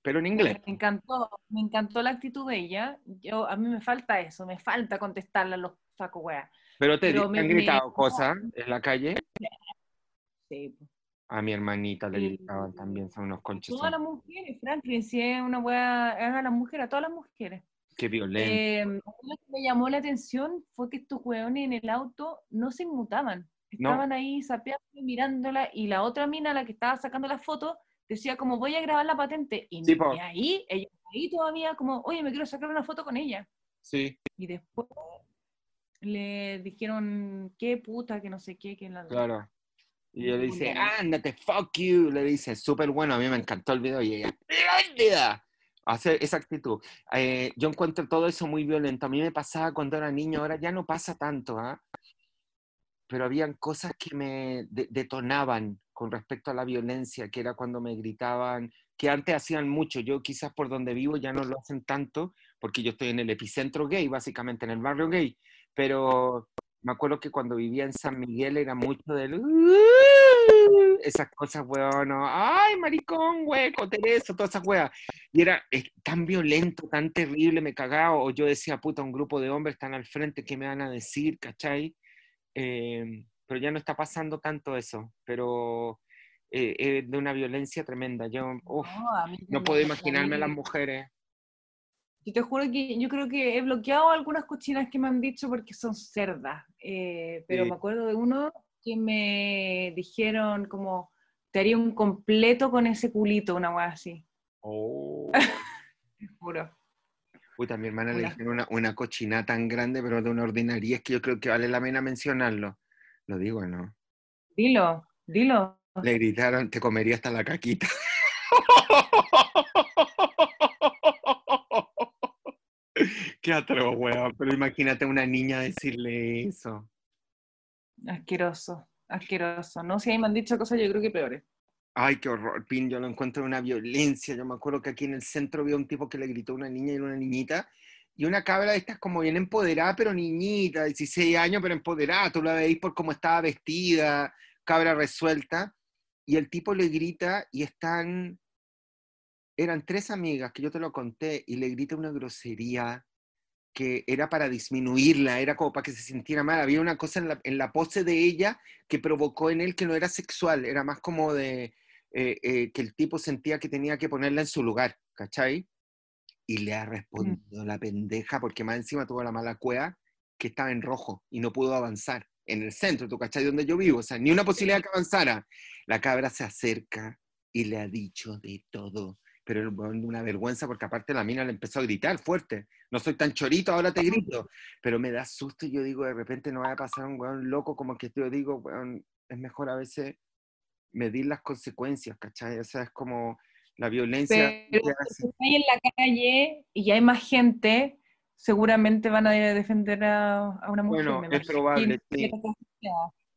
Pero en inglés. Me encantó, me encantó la actitud de ella. Yo, a mí me falta eso, me falta contestarle a los sacos weas. Pero te, Pero te me- han me- gritado cosas en la calle. Sí, pues. A mi hermanita le gritaban también, son unos conches. Todas las mujeres, Franklin, si es una wea, es a las mujeres, a todas las mujeres. Qué violento. Eh, lo que me llamó la atención fue que estos hueones en el auto no se inmutaban. No. Estaban ahí sapeando mirándola, y la otra mina, la que estaba sacando la foto, decía como voy a grabar la patente. Y, Sí, po. y ahí, ella ahí todavía como, oye, me quiero sacar una foto con ella. Sí, Y después le dijeron, qué puta, que no sé qué, que la... claro. Y él dice, ándate, fuck you. Le dice, súper bueno, a mí me encantó el video. Y ella, ¡espléndida! Hace esa actitud. Eh, yo encuentro todo eso muy violento. A mí me pasaba cuando era niño, ahora ya no pasa tanto, ¿ah? Pero habían cosas que me de- detonaban con respecto a la violencia, que era cuando me gritaban, que antes hacían mucho. Yo quizás por donde vivo ya no lo hacen tanto, porque yo estoy en el epicentro gay, básicamente en el barrio gay. Pero me acuerdo que cuando vivía en San Miguel era mucho del... Esas cosas, weón, no, ay, maricón, hueco, Tereso, todas esas weas. Y era eh, tan violento, tan terrible, me cagaba. O yo decía, puta, un grupo de hombres están al frente, ¿qué me van a decir? ¿Cachai? Eh, pero ya no está pasando tanto eso. Pero eh, es de una violencia tremenda. Yo uf, No, puedo imaginarme a las mujeres. Yo te juro que yo creo que he bloqueado algunas cochinas que me han dicho porque son cerdas. eh, pero Sí. me acuerdo de uno que me dijeron como, te haría un completo con ese culito, una wea así. Oh. [LAUGHS] Te juro. Puta, a mi hermana le dijeron una, una cochina tan grande, pero de una ordinaria, es que yo creo que vale la pena mencionarlo. Lo digo, ¿no? Dilo, dilo. Le gritaron, te comería hasta la caquita. [LAUGHS] Qué atroz, weón. Pero imagínate a una niña decirle eso. Asqueroso, asqueroso. No, si ahí me han dicho cosas yo creo que peores. Ay, qué horror, Pin. Yo lo encuentro una violencia. Yo me acuerdo que aquí en el centro vi a un tipo que le gritó a una niña y una niñita. Y una cabra de estas como bien empoderada, pero niñita, 16 años, pero empoderada. Tú la veis por cómo estaba vestida, cabra resuelta. Y el tipo le grita y están... Eran tres amigas que yo te lo conté y le grita una grosería que era para disminuirla, era como para que se sintiera mal. Había una cosa en la, en la pose de ella que provocó en él que no era sexual, era más como de eh, eh, que el tipo sentía que tenía que ponerla en su lugar, ¿cachai? Y le ha respondido la pendeja porque más encima tuvo la mala cueva que estaba en rojo y no pudo avanzar en el centro, ¿tú cachai? Donde yo vivo, o sea, ni una posibilidad que avanzara. La cabra se acerca y le ha dicho de todo. Pero de una vergüenza porque aparte la mina le empezó a gritar fuerte. No soy tan chorito, ahora te grito. Pero me da susto y yo digo, de repente no vaya a pasar un weón loco como que yo digo, weón, es mejor a veces medir las consecuencias, ¿cachai? O sea, es como la violencia. Pero si estás en la calle y hay más gente, seguramente van a defender a, a una mujer. Bueno, es probable, sí.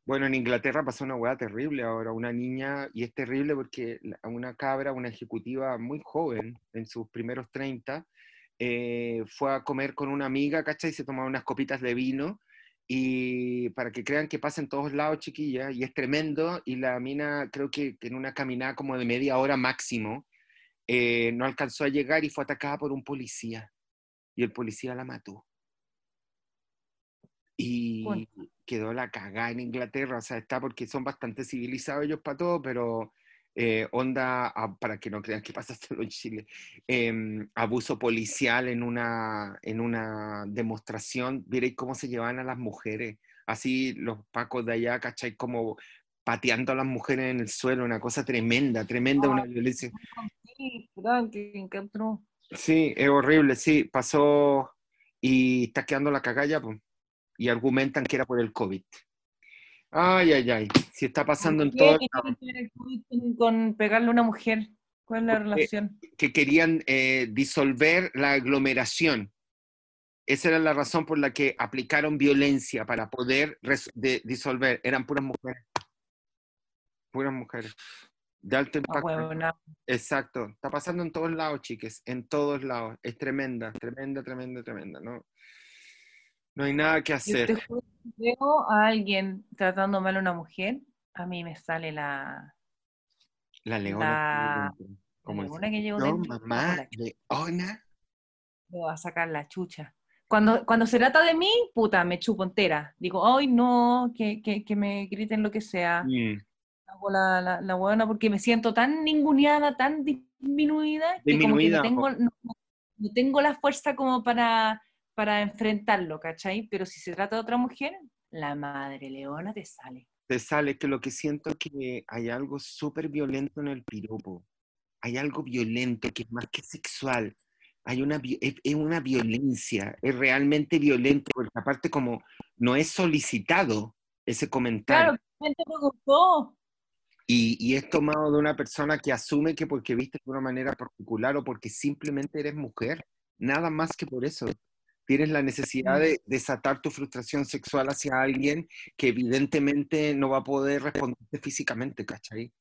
Bueno, en Inglaterra pasó una hueá terrible ahora, una niña, y es terrible porque una cabra, una ejecutiva muy joven, en sus primeros 30, eh, fue a comer con una amiga, ¿cachai? Y se tomaba unas copitas de vino, y para que crean que pasa en todos lados, chiquilla, y es tremendo, y la mina creo que, que en una caminada como de media hora máximo, eh, no alcanzó a llegar y fue atacada por un policía, y el policía la mató. Y Bueno. Quedó la cagada en Inglaterra, o sea, está porque son bastante civilizados ellos para todo, pero eh, onda, ah, para que no crean que pasa [LAUGHS] solo en Chile, em, abuso policial en una, en una demostración, miréis cómo se llevan a las mujeres, así los pacos de allá, ¿cachai? Como pateando a las mujeres en el suelo, una cosa tremenda, tremenda, una violencia. Sí, es horrible, sí, pasó y está quedando la cagalla, pues, y argumentan que era por el COVID. Ay, ay, ay. Si está pasando en ¿Qué todo. tiene que ver el COVID con, pegarle a una mujer? ¿Cuál es la Porque- relación? Que querían eh, disolver la aglomeración. Esa era la razón por la que aplicaron violencia para poder de- disolver. Eran puras mujeres. Puras mujeres. De alto Ah, impacto. huevona. Exacto. Está pasando en todos lados, chiques. En todos lados. Es tremenda, tremenda, tremenda, tremenda. No, no hay nada que Yo hacer. te juro que veo a alguien tratando mal a una mujer, a mí me sale la, La leona. la-. Como la leona que llevo No, dentro, mamá, la- leona. me va a sacar la chucha. Cuando, cuando se trata de mí, puta, me chupo entera. Digo, ay, no, que, que, que me griten lo que sea. Mm. Hago la, la, la huevona porque me siento tan ninguneada, tan disminuida, que como que Disminuida, no tengo, no, no tengo la fuerza como para, para enfrentarlo, ¿cachai? Pero si se trata de otra mujer, la madre leona te sale. te sale que lo que siento es que hay algo súper violento en el piropo. Hay algo violento que es más que sexual. Hay una, es, es una violencia, es realmente violento, porque aparte como no es solicitado ese comentario Claro, ¿quién te preguntó? y, y es tomado de una persona que asume que porque viste de una manera particular o porque simplemente eres mujer, nada más que por eso. Tienes la necesidad de desatar tu frustración sexual hacia alguien que evidentemente no va a poder responderte físicamente, ¿cachai?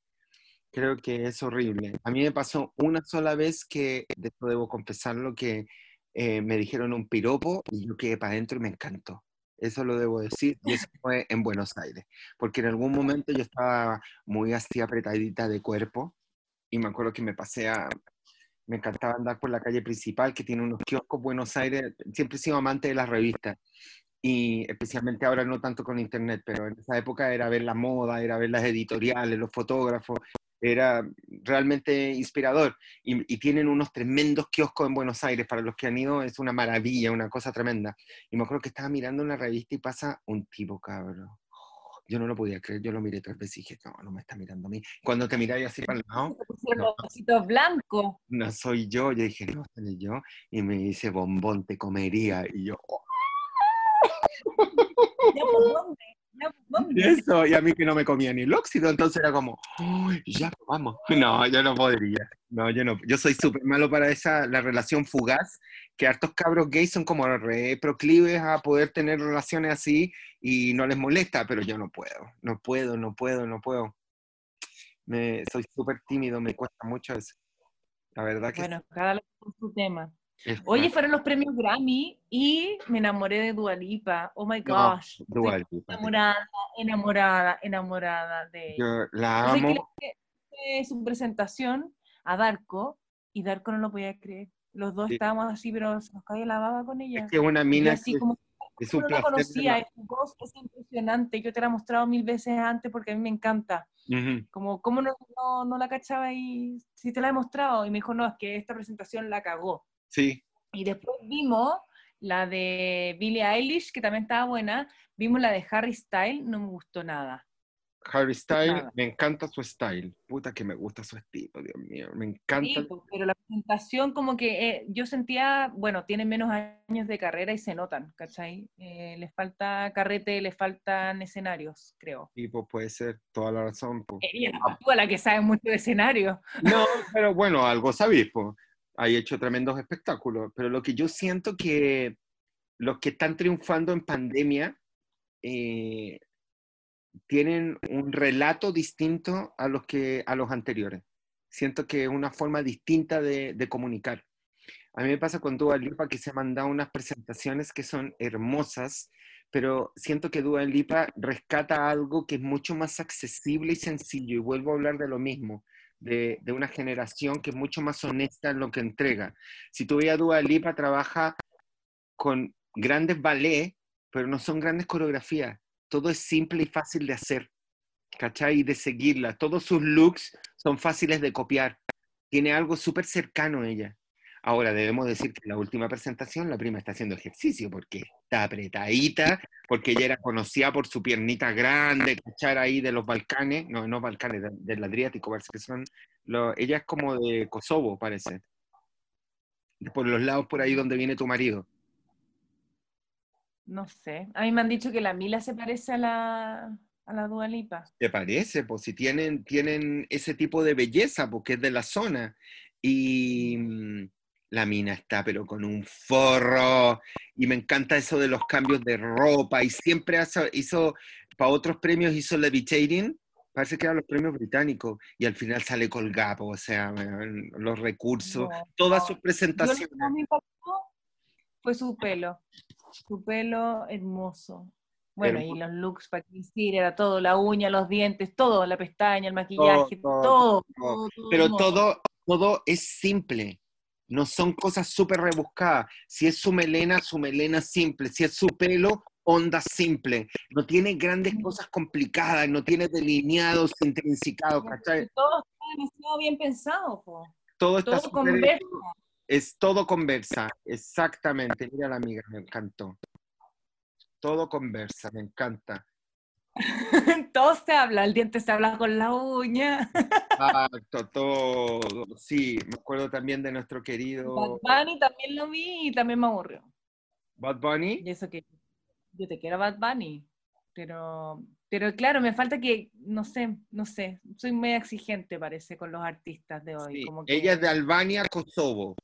Creo que es horrible. A mí me pasó una sola vez que, de esto debo confesarlo, que eh, me dijeron un piropo y yo quedé para adentro y me encantó. Eso lo debo decir, y eso fue en Buenos Aires, porque en algún momento yo estaba muy así apretadita de cuerpo y me acuerdo que me pasé a... Me encantaba andar por la calle principal que tiene unos kioscos Buenos Aires. Siempre he sido amante de las revistas y especialmente ahora no tanto con internet, pero en esa época era ver la moda, era ver las editoriales, los fotógrafos, era realmente inspirador. Y, tienen unos tremendos kioscos en Buenos Aires, para los que han ido es una maravilla, una cosa tremenda. Y me acuerdo que estaba mirando una revista y pasa un tipo, cabrón. Yo no lo podía creer, yo lo miré tres veces y dije, no, no me está mirando a mí. Cuando te miráis así para el lado, No. los ositos blancos. no soy yo. Yo dije, no, soy yo. Y me dice, bombón, te comería. Y yo, "Oh". [LAUGHS] ¿Ya por dónde? Eso, y a mí que no me comía ni el óxido, entonces era como, "Ay, ya vamos. [LAUGHS] No, yo no podría. No, yo no. Yo soy súper malo para esa, la relación fugaz, que hartos cabros gays son como re proclives a poder tener relaciones así y no les molesta, pero yo no puedo. No puedo, no puedo, no puedo. Me, soy súper tímido, me cuesta mucho eso. La verdad que Bueno, cada uno con su tema. Es Oye, fueron los premios Grammy y me enamoré de Dualipa. Oh my No, gosh. Estoy Dua Lipa, enamorada, enamorada, enamorada de ella. Yo la que amo. le hice su presentación a Darko y Darko no lo podía creer. Los dos Sí. estábamos así, pero se nos caía la baba con ella. Es que una Y mina así que como es un no la conocía, y su voz es impresionante. Yo te la he mostrado mil veces antes porque a mí me encanta. Ujú. Como, ¿cómo no, no, no la cachaba y si te la he mostrado? Y me dijo, no, es que esta presentación la cagó. Sí, Y después vimos la de Billie Eilish, que también estaba buena. Vimos la de Harry Styles, no me gustó nada. Harry Styles, Nada. me encanta su style. Puta que me gusta su estilo, Dios mío. Me Sí, encanta. pues, pero la presentación como que eh, yo sentía, bueno, tienen menos años de carrera y se notan, ¿cachai? Eh, les falta carrete, les faltan escenarios, creo. Y pues puede ser toda la razón. po. Ella es la que sabe mucho de escenario. No, pero bueno, algo sabéis, pues. Hay hecho tremendos espectáculos. Pero lo que yo siento que los que están triunfando en pandemia eh, tienen un relato distinto a los, que, a los anteriores. Siento que es una forma distinta de, comunicar. A mí me pasa con Dua Lipa que se ha mandado unas presentaciones que son hermosas, pero siento que Dua Lipa rescata algo que es mucho más accesible y sencillo. Y vuelvo a hablar de lo mismo, de, una generación que es mucho más honesta en lo que entrega. Si tú ves a Dua Lipa, trabaja con grandes ballets, pero no son grandes coreografías. Todo es simple y fácil de hacer, ¿cachai? Y de seguirla. Todos sus looks son fáciles de copiar. Tiene algo súper cercano a ella. Ahora, debemos decir que en la última presentación la prima está haciendo ejercicio porque está apretadita, porque ella era conocida por su piernita grande, cachar ahí de los Balcanes, no, no Balcanes, de- del Adriático, parece que son. lo- ella es como de Kosovo, parece. Por los lados por ahí donde viene tu marido. No sé. A mí me han dicho que la Mila se parece a la, a la Dualipa. ¿Te parece? Pues si tienen, tienen ese tipo de belleza, porque es de la zona. Y mm, la mina está, pero con un forro. Y me encanta eso de los cambios de ropa. Y siempre hace- hizo, para otros premios hizo Levitating. Parece que eran los premios británicos. Y al final sale colgado, o sea, los recursos, No, todas sus Yo presentaciones. lo que más me fue su pelo. Su pelo hermoso. Bueno, y los looks para que hiciera, era todo, la uña, los dientes, todo, la pestaña, el maquillaje, Todo, todo. todo. todo, todo Pero todo, todo es simple. No son cosas súper rebuscadas. Si es su melena, su melena simple. Si es su pelo, onda simple. No tiene grandes cosas complicadas, no tiene delineados intrincados, ¿cachai? Todo está demasiado bien pensado, po. Todo está todo conversa. Es todo conversa, exactamente. Mira la amiga, me encantó. Todo conversa, me encanta. [LAUGHS] todo se habla, el diente se habla con la uña. Exacto, todo. Sí, me acuerdo también de nuestro Bad querido Bunny también lo vi y también me aburrió. Bad Bunny. Y eso que yo te quiero Bad Bunny, pero, pero claro, me falta que, no sé, no sé, soy muy exigente parece con los artistas de hoy. Sí, como que- Ella es de Albania, Kosovo.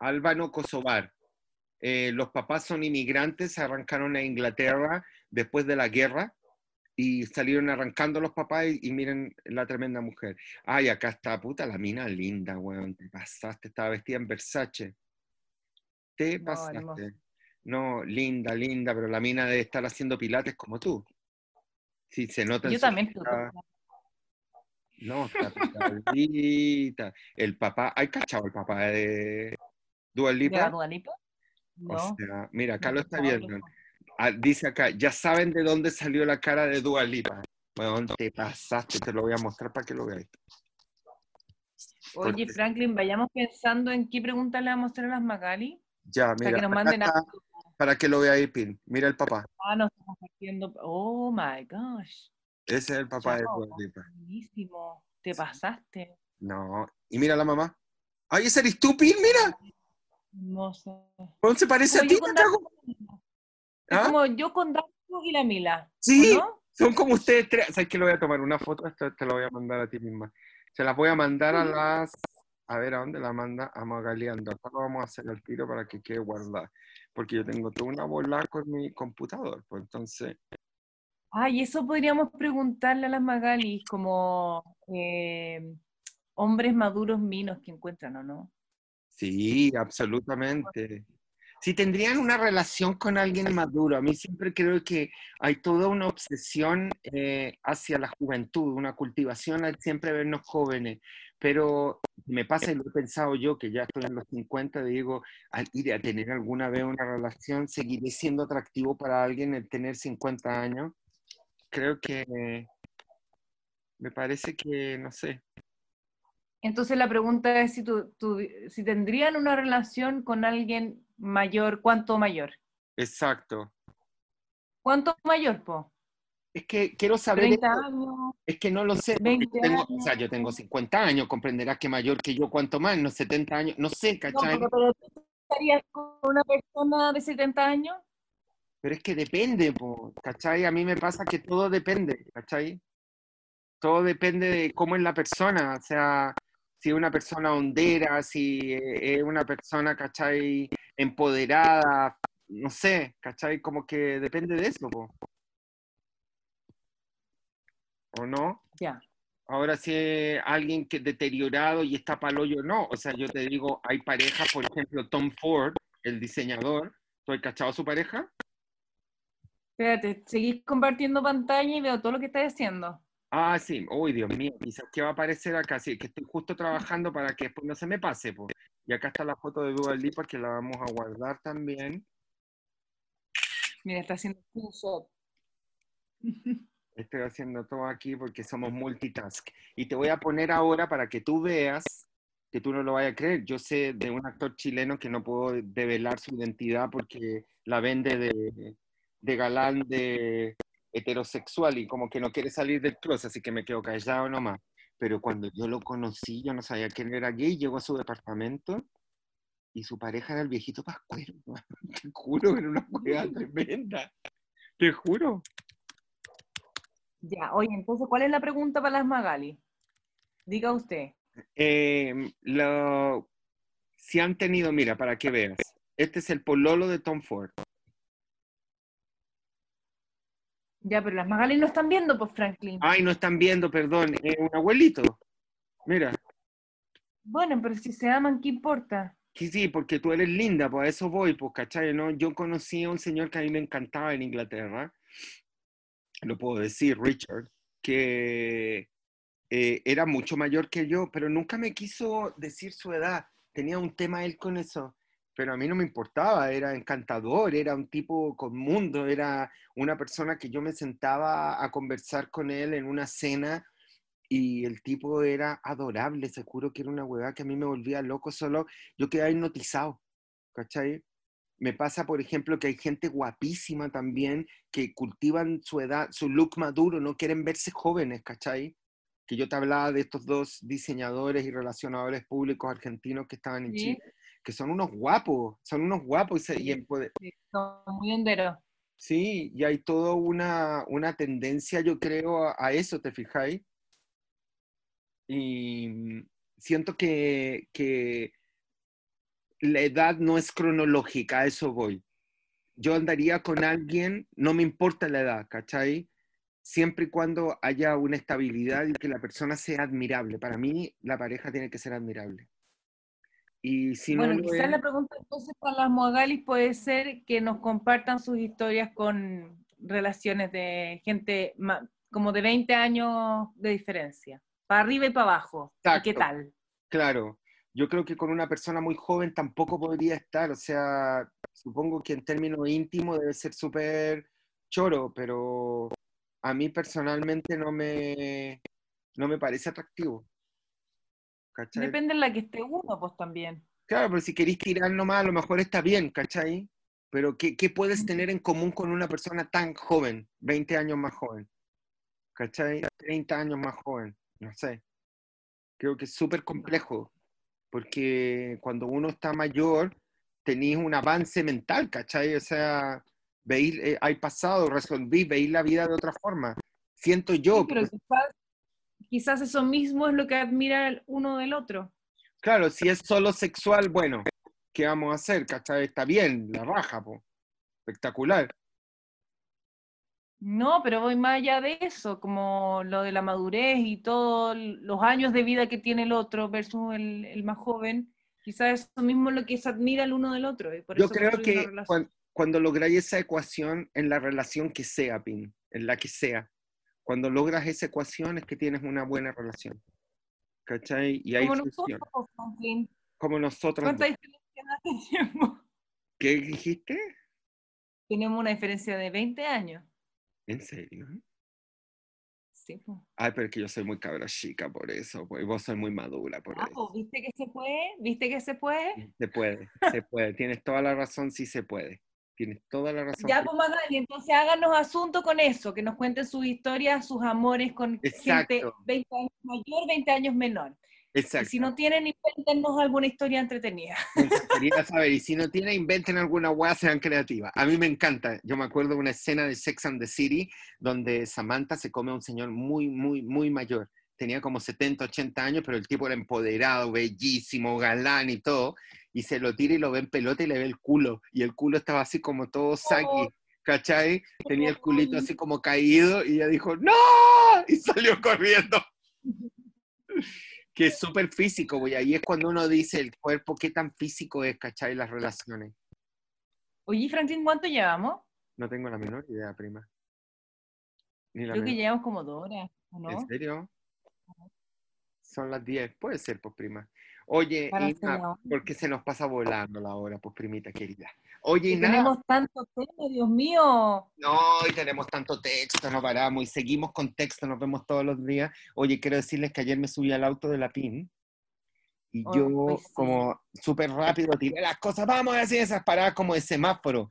Albano-Kosovar. Eh, los papás son inmigrantes, arrancaron a Inglaterra después de la guerra y salieron arrancando los papás y, y miren la tremenda mujer. Ay, acá está, puta, la mina linda, weón, te pasaste, estaba vestida en Versace. Te pasaste. No, linda, linda, pero la mina debe estar haciendo pilates como tú. Sí, se nota Yo también. con- No, está picadita. El papá, ¿hay cachado el papá de Dua ¿De la Lipa? Dua Lipa? O No. sea, mira, acá lo está viendo. Dice acá, ya saben de dónde salió la cara de Dua Lipa. Bueno, te pasaste, te lo voy a mostrar para que lo veáis. Oye, Franklin, vayamos pensando en qué pregunta le vamos a hacer a las Magali. Ya, mira, que nos manden está, para que lo veáis, Pin. Mira el papá. Ah, nos estamos haciendo. Oh my gosh. Ese es el papá de Chao. Dua Lipa. Buenísimo. Te pasaste. No, y mira la mamá. ¡Ay, ese eres tú, Pin! ¡Mira! Hermoso. ¿Cómo se parece a ti, yo Es ¿Ah? como yo con Darko y la Mila. Sí. Son como ustedes tres. ¿Sabes que lo voy a tomar una foto? Esto te lo voy a mandar a ti misma. Se las voy a mandar a las. A ver, ¿a dónde la manda? A Magaleando. Acá lo vamos a hacer al tiro para que quede guardada. Porque yo tengo toda una bola con mi computador. Pues entonces. Ay, eso podríamos preguntarle a las Magalis, como eh, hombres maduros minos que encuentran o no. Sí, absolutamente. Si tendrían una relación con alguien maduro, a mí siempre creo que hay toda una obsesión eh, hacia la juventud, una cultivación al siempre vernos jóvenes, pero me pasa y lo he pensado yo, que ya estoy en los 50, digo, al ir a tener alguna vez una relación, ¿seguiré siendo atractivo para alguien el tener 50 años? Creo que me parece que, no sé, Entonces la pregunta es si, tú, si tendrían una relación con alguien mayor, ¿cuánto mayor? exacto. ¿Cuánto mayor, po? Es que quiero saber... 30 esto. años. Es que no lo sé. porque 20 yo tengo, o años. sea, yo tengo 50 años, comprenderás que mayor que yo, cuánto más, no 70 años, no sé, No, ¿cachai? pero, pero tú estarías con una persona de 70 años. Pero es que depende, po, ¿cachai? A mí me pasa que todo depende, ¿cachai? Todo depende de cómo es la persona, o sea, si es una persona hondera, si es una persona, ¿cachai? Empoderada, no sé, ¿cachai? Como que depende de eso, po. ¿O no? Ya. Ahora si es alguien que es deteriorado y está pa'l hoyo, no. O sea, yo te digo, hay parejas, por ejemplo, Tom Ford, el diseñador, ¿tú has cachado a su pareja? Espérate, seguís compartiendo pantalla y veo todo lo que estás haciendo. Ah, sí. Uy, Dios mío, quizás que va a aparecer acá, sí, que estoy justo trabajando para que después no se me pase, pues. Y acá está la foto de Dua Lipa que la vamos a guardar también. Mira, está haciendo close-up. [LAUGHS] Estoy haciendo todo aquí porque somos multitask. Y te voy a poner ahora para que tú veas, que tú no lo vayas a creer. Yo sé de un actor chileno que no puedo develar su identidad porque la vende de, de galán de heterosexual y como que no quiere salir del closet, así que me quedo callado nomás. Pero cuando yo lo conocí, yo no sabía que él era gay, llegó a su departamento y su pareja era el viejito Pascuero. [LAUGHS] Te juro, era una hueá [LAUGHS] tremenda. Te juro. Ya, oye, entonces, ¿cuál es la pregunta para las Magali? Diga usted. Eh, lo, si han tenido, mira, para que veas, este es el pololo de Tom Ford. Ya, pero las Magali no están viendo, pues, Franklin. Ay, no están viendo, perdón, es un abuelito. Mira. Bueno, pero si se aman, ¿qué importa? Sí, sí, porque tú eres linda, pues a eso voy, pues, ¿cachai? ¿no? Yo conocí a un señor que a mí me encantaba en Inglaterra, lo puedo decir, Richard, que eh, era mucho mayor que yo, pero nunca me quiso decir su edad. Tenía un tema él con eso, pero a mí no me importaba, era encantador, era un tipo con mundo, era una persona que yo me sentaba a conversar con él en una cena y el tipo era adorable, seguro que era una hueá que a mí me volvía loco solo, yo quedaba hipnotizado, ¿cachai? Me pasa, por ejemplo, que hay gente guapísima también que cultivan su edad, su look maduro, no quieren verse jóvenes, ¿cachai? Que yo te hablaba de estos dos diseñadores y relacionadores públicos argentinos que estaban en Sí. Chile, que son unos guapos, son unos guapos y, se- y en poder- Sí, son muy honderos. Sí, y hay toda una, una tendencia, yo creo, a, a eso, ¿te fijáis? Y siento que, que la edad no es cronológica, a eso voy. Yo andaría con alguien, no me importa la edad, ¿cachai? Siempre y cuando haya una estabilidad y que la persona sea admirable. Para mí, la pareja tiene que ser admirable. Y si no bueno, quizás es- la pregunta entonces para las Mogalis puede ser que nos compartan sus historias con relaciones de gente como de 20 años de diferencia, para arriba y para abajo. ¿Y ¿Qué tal? Claro, yo creo que con una persona muy joven tampoco podría estar, o sea, supongo que en términos íntimos debe ser súper choro, pero a mí personalmente no me, no me parece atractivo. ¿Cachai? Depende en la que esté uno, pues también. Claro, pero si queréis tirar nomás, a lo mejor está bien, ¿cachai? Pero ¿qué, qué puedes tener en común con una persona tan joven, 20 años más joven? ¿Cachai? 30 años más joven, no sé. Creo que es súper complejo, porque cuando uno está mayor, tenéis un avance mental, ¿cachai? O sea, veis, eh, hay pasado, resolví, veis la vida de otra forma. Siento yo, Sí, pero pues, quizás, quizás eso mismo es lo que admira el uno del otro. claro, si es solo sexual, bueno, ¿qué vamos a hacer? ¿Cachai? Está bien, la raja, po. Espectacular. No, pero voy más allá de eso, como lo de la madurez y todos los años de vida que tiene el otro versus el, el más joven. Quizás eso mismo es lo que se admira el uno del otro. y por Yo eso creo que relación. cuan- cuando lográis esa ecuación en la relación que sea, Pin, en la que sea, cuando logras esa ecuación es que tienes una buena relación. ¿Cachai? Y hay Como nosotros, pues. Como nosotros. ¿Cuánta dos. diferencia nos tenemos? ¿Qué dijiste? Tenemos una diferencia de 20 años. ¿En serio? Sí, pues. Ay, pero es que yo soy muy cabra chica por eso, pues, y vos sois muy madura por Ah, eso. ¿Viste que se puede? ¿Viste que se puede? Se puede, se puede. Tienes toda la razón, sí se puede. Tienes toda la razón. Ya, pues Magali, entonces háganos asunto con eso, que nos cuenten sus historias, sus amores con gente Exacto. 20 años mayor, 20 años menor. Y Exacto. si no tienen, invéntenos alguna historia entretenida. [LAUGHS] Encantaría saber, y si no tiene, inventen alguna weá, sean creativas. A mí me encanta. Yo me acuerdo de una escena de Sex and the City donde Samantha se come a un señor muy, muy, muy mayor. Tenía como 70, 80 años, pero el tipo era empoderado, bellísimo, galán y todo. Y se lo tira y lo ve en pelota y le ve el culo. Y el culo estaba así como todo saggy, ¿cachai? Tenía el [LAUGHS] culito así como caído y ella dijo, ¡No! Y salió [LAUGHS] corriendo. Que es súper físico, güey. Ahí es cuando uno dice el cuerpo, qué tan físico es, ¿cachai? Las relaciones. Oye, Franklin, ¿cuánto llevamos? No tengo la menor idea, prima. Ni la Creo que llevamos como dos horas, ¿o no? ¿En serio? Son las 10, puede ser, pues prima. Oye, hora. porque se nos pasa volando la hora, pues primita querida. Oye, nada, tenemos tanto tema, Dios mío. no, y tenemos tanto texto, no paramos y seguimos con texto, nos vemos todos los días. Oye, quiero decirles que ayer me subí al auto de la PIN y Oh, yo pues sí. como súper rápido tiré las cosas, vamos a hacer esas paradas como de semáforo.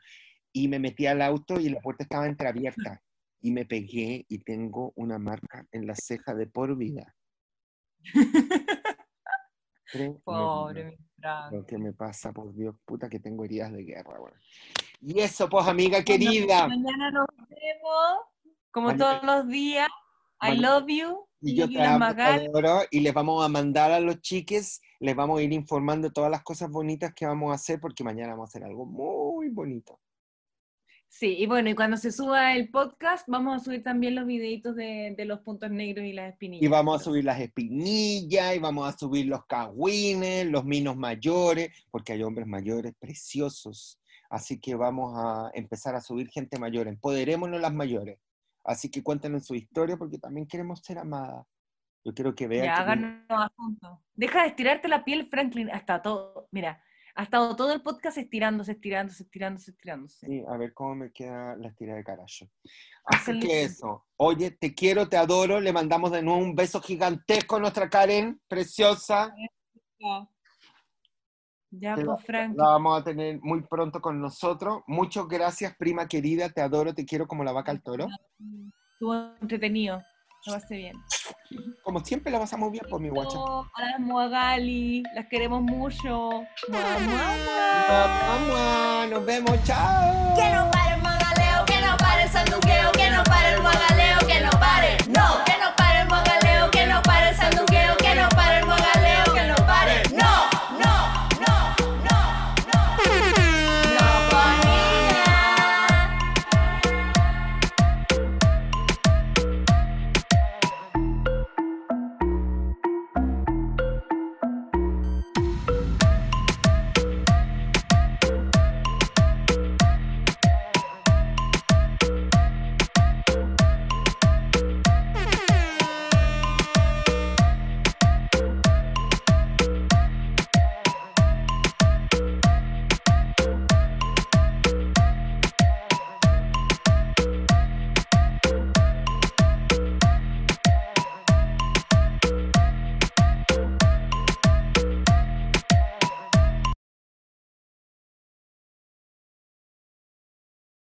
Y me metí al auto y la puerta estaba entreabierta y me pegué y tengo una marca en la ceja de por vida. [LAUGHS] Pobre, mi. Lo que me pasa, por Dios, puta que tengo heridas de guerra, weón. Y eso, pues, amiga Bueno, querida. Mañana nos vemos Como Mañana- todos los días, I Mañana- love you. Y yo te amo, adoro, y les vamos a mandar a los chiques, les vamos a ir informando todas las cosas bonitas que vamos a hacer, porque mañana vamos a hacer algo muy bonito. Sí, y bueno, y cuando se suba el podcast, vamos a subir también los videitos de, de los puntos negros y las espinillas. Y vamos a subir las espinillas, y vamos a subir los cagüines, los minos mayores, porque hay hombres mayores preciosos. Así que vamos a empezar a subir gente mayor. Empoderémonos las mayores. Así que cuéntenos su historia, porque también queremos ser amadas. Yo quiero que vean Ya, que háganos. Deja de estirarte la piel, Franklin, hasta todo. Mira, ha estado todo el podcast estirándose, estirándose, estirándose, estirándose. Sí, a ver cómo me queda la estira de carajo. Así que eso. Oye, te quiero, te adoro. Le mandamos de nuevo un beso gigantesco a nuestra Karen, preciosa. Ya, pues, la, Franklin. la vamos a tener muy pronto con nosotros. Muchas gracias, prima querida. Te adoro, te quiero como la vaca al toro. Estuvo entretenido. Lo pasé bien. Como siempre la pasamos bien por mi guacha. A las Moagali, las queremos mucho. Mua, mua, mua. Nos vemos, chao.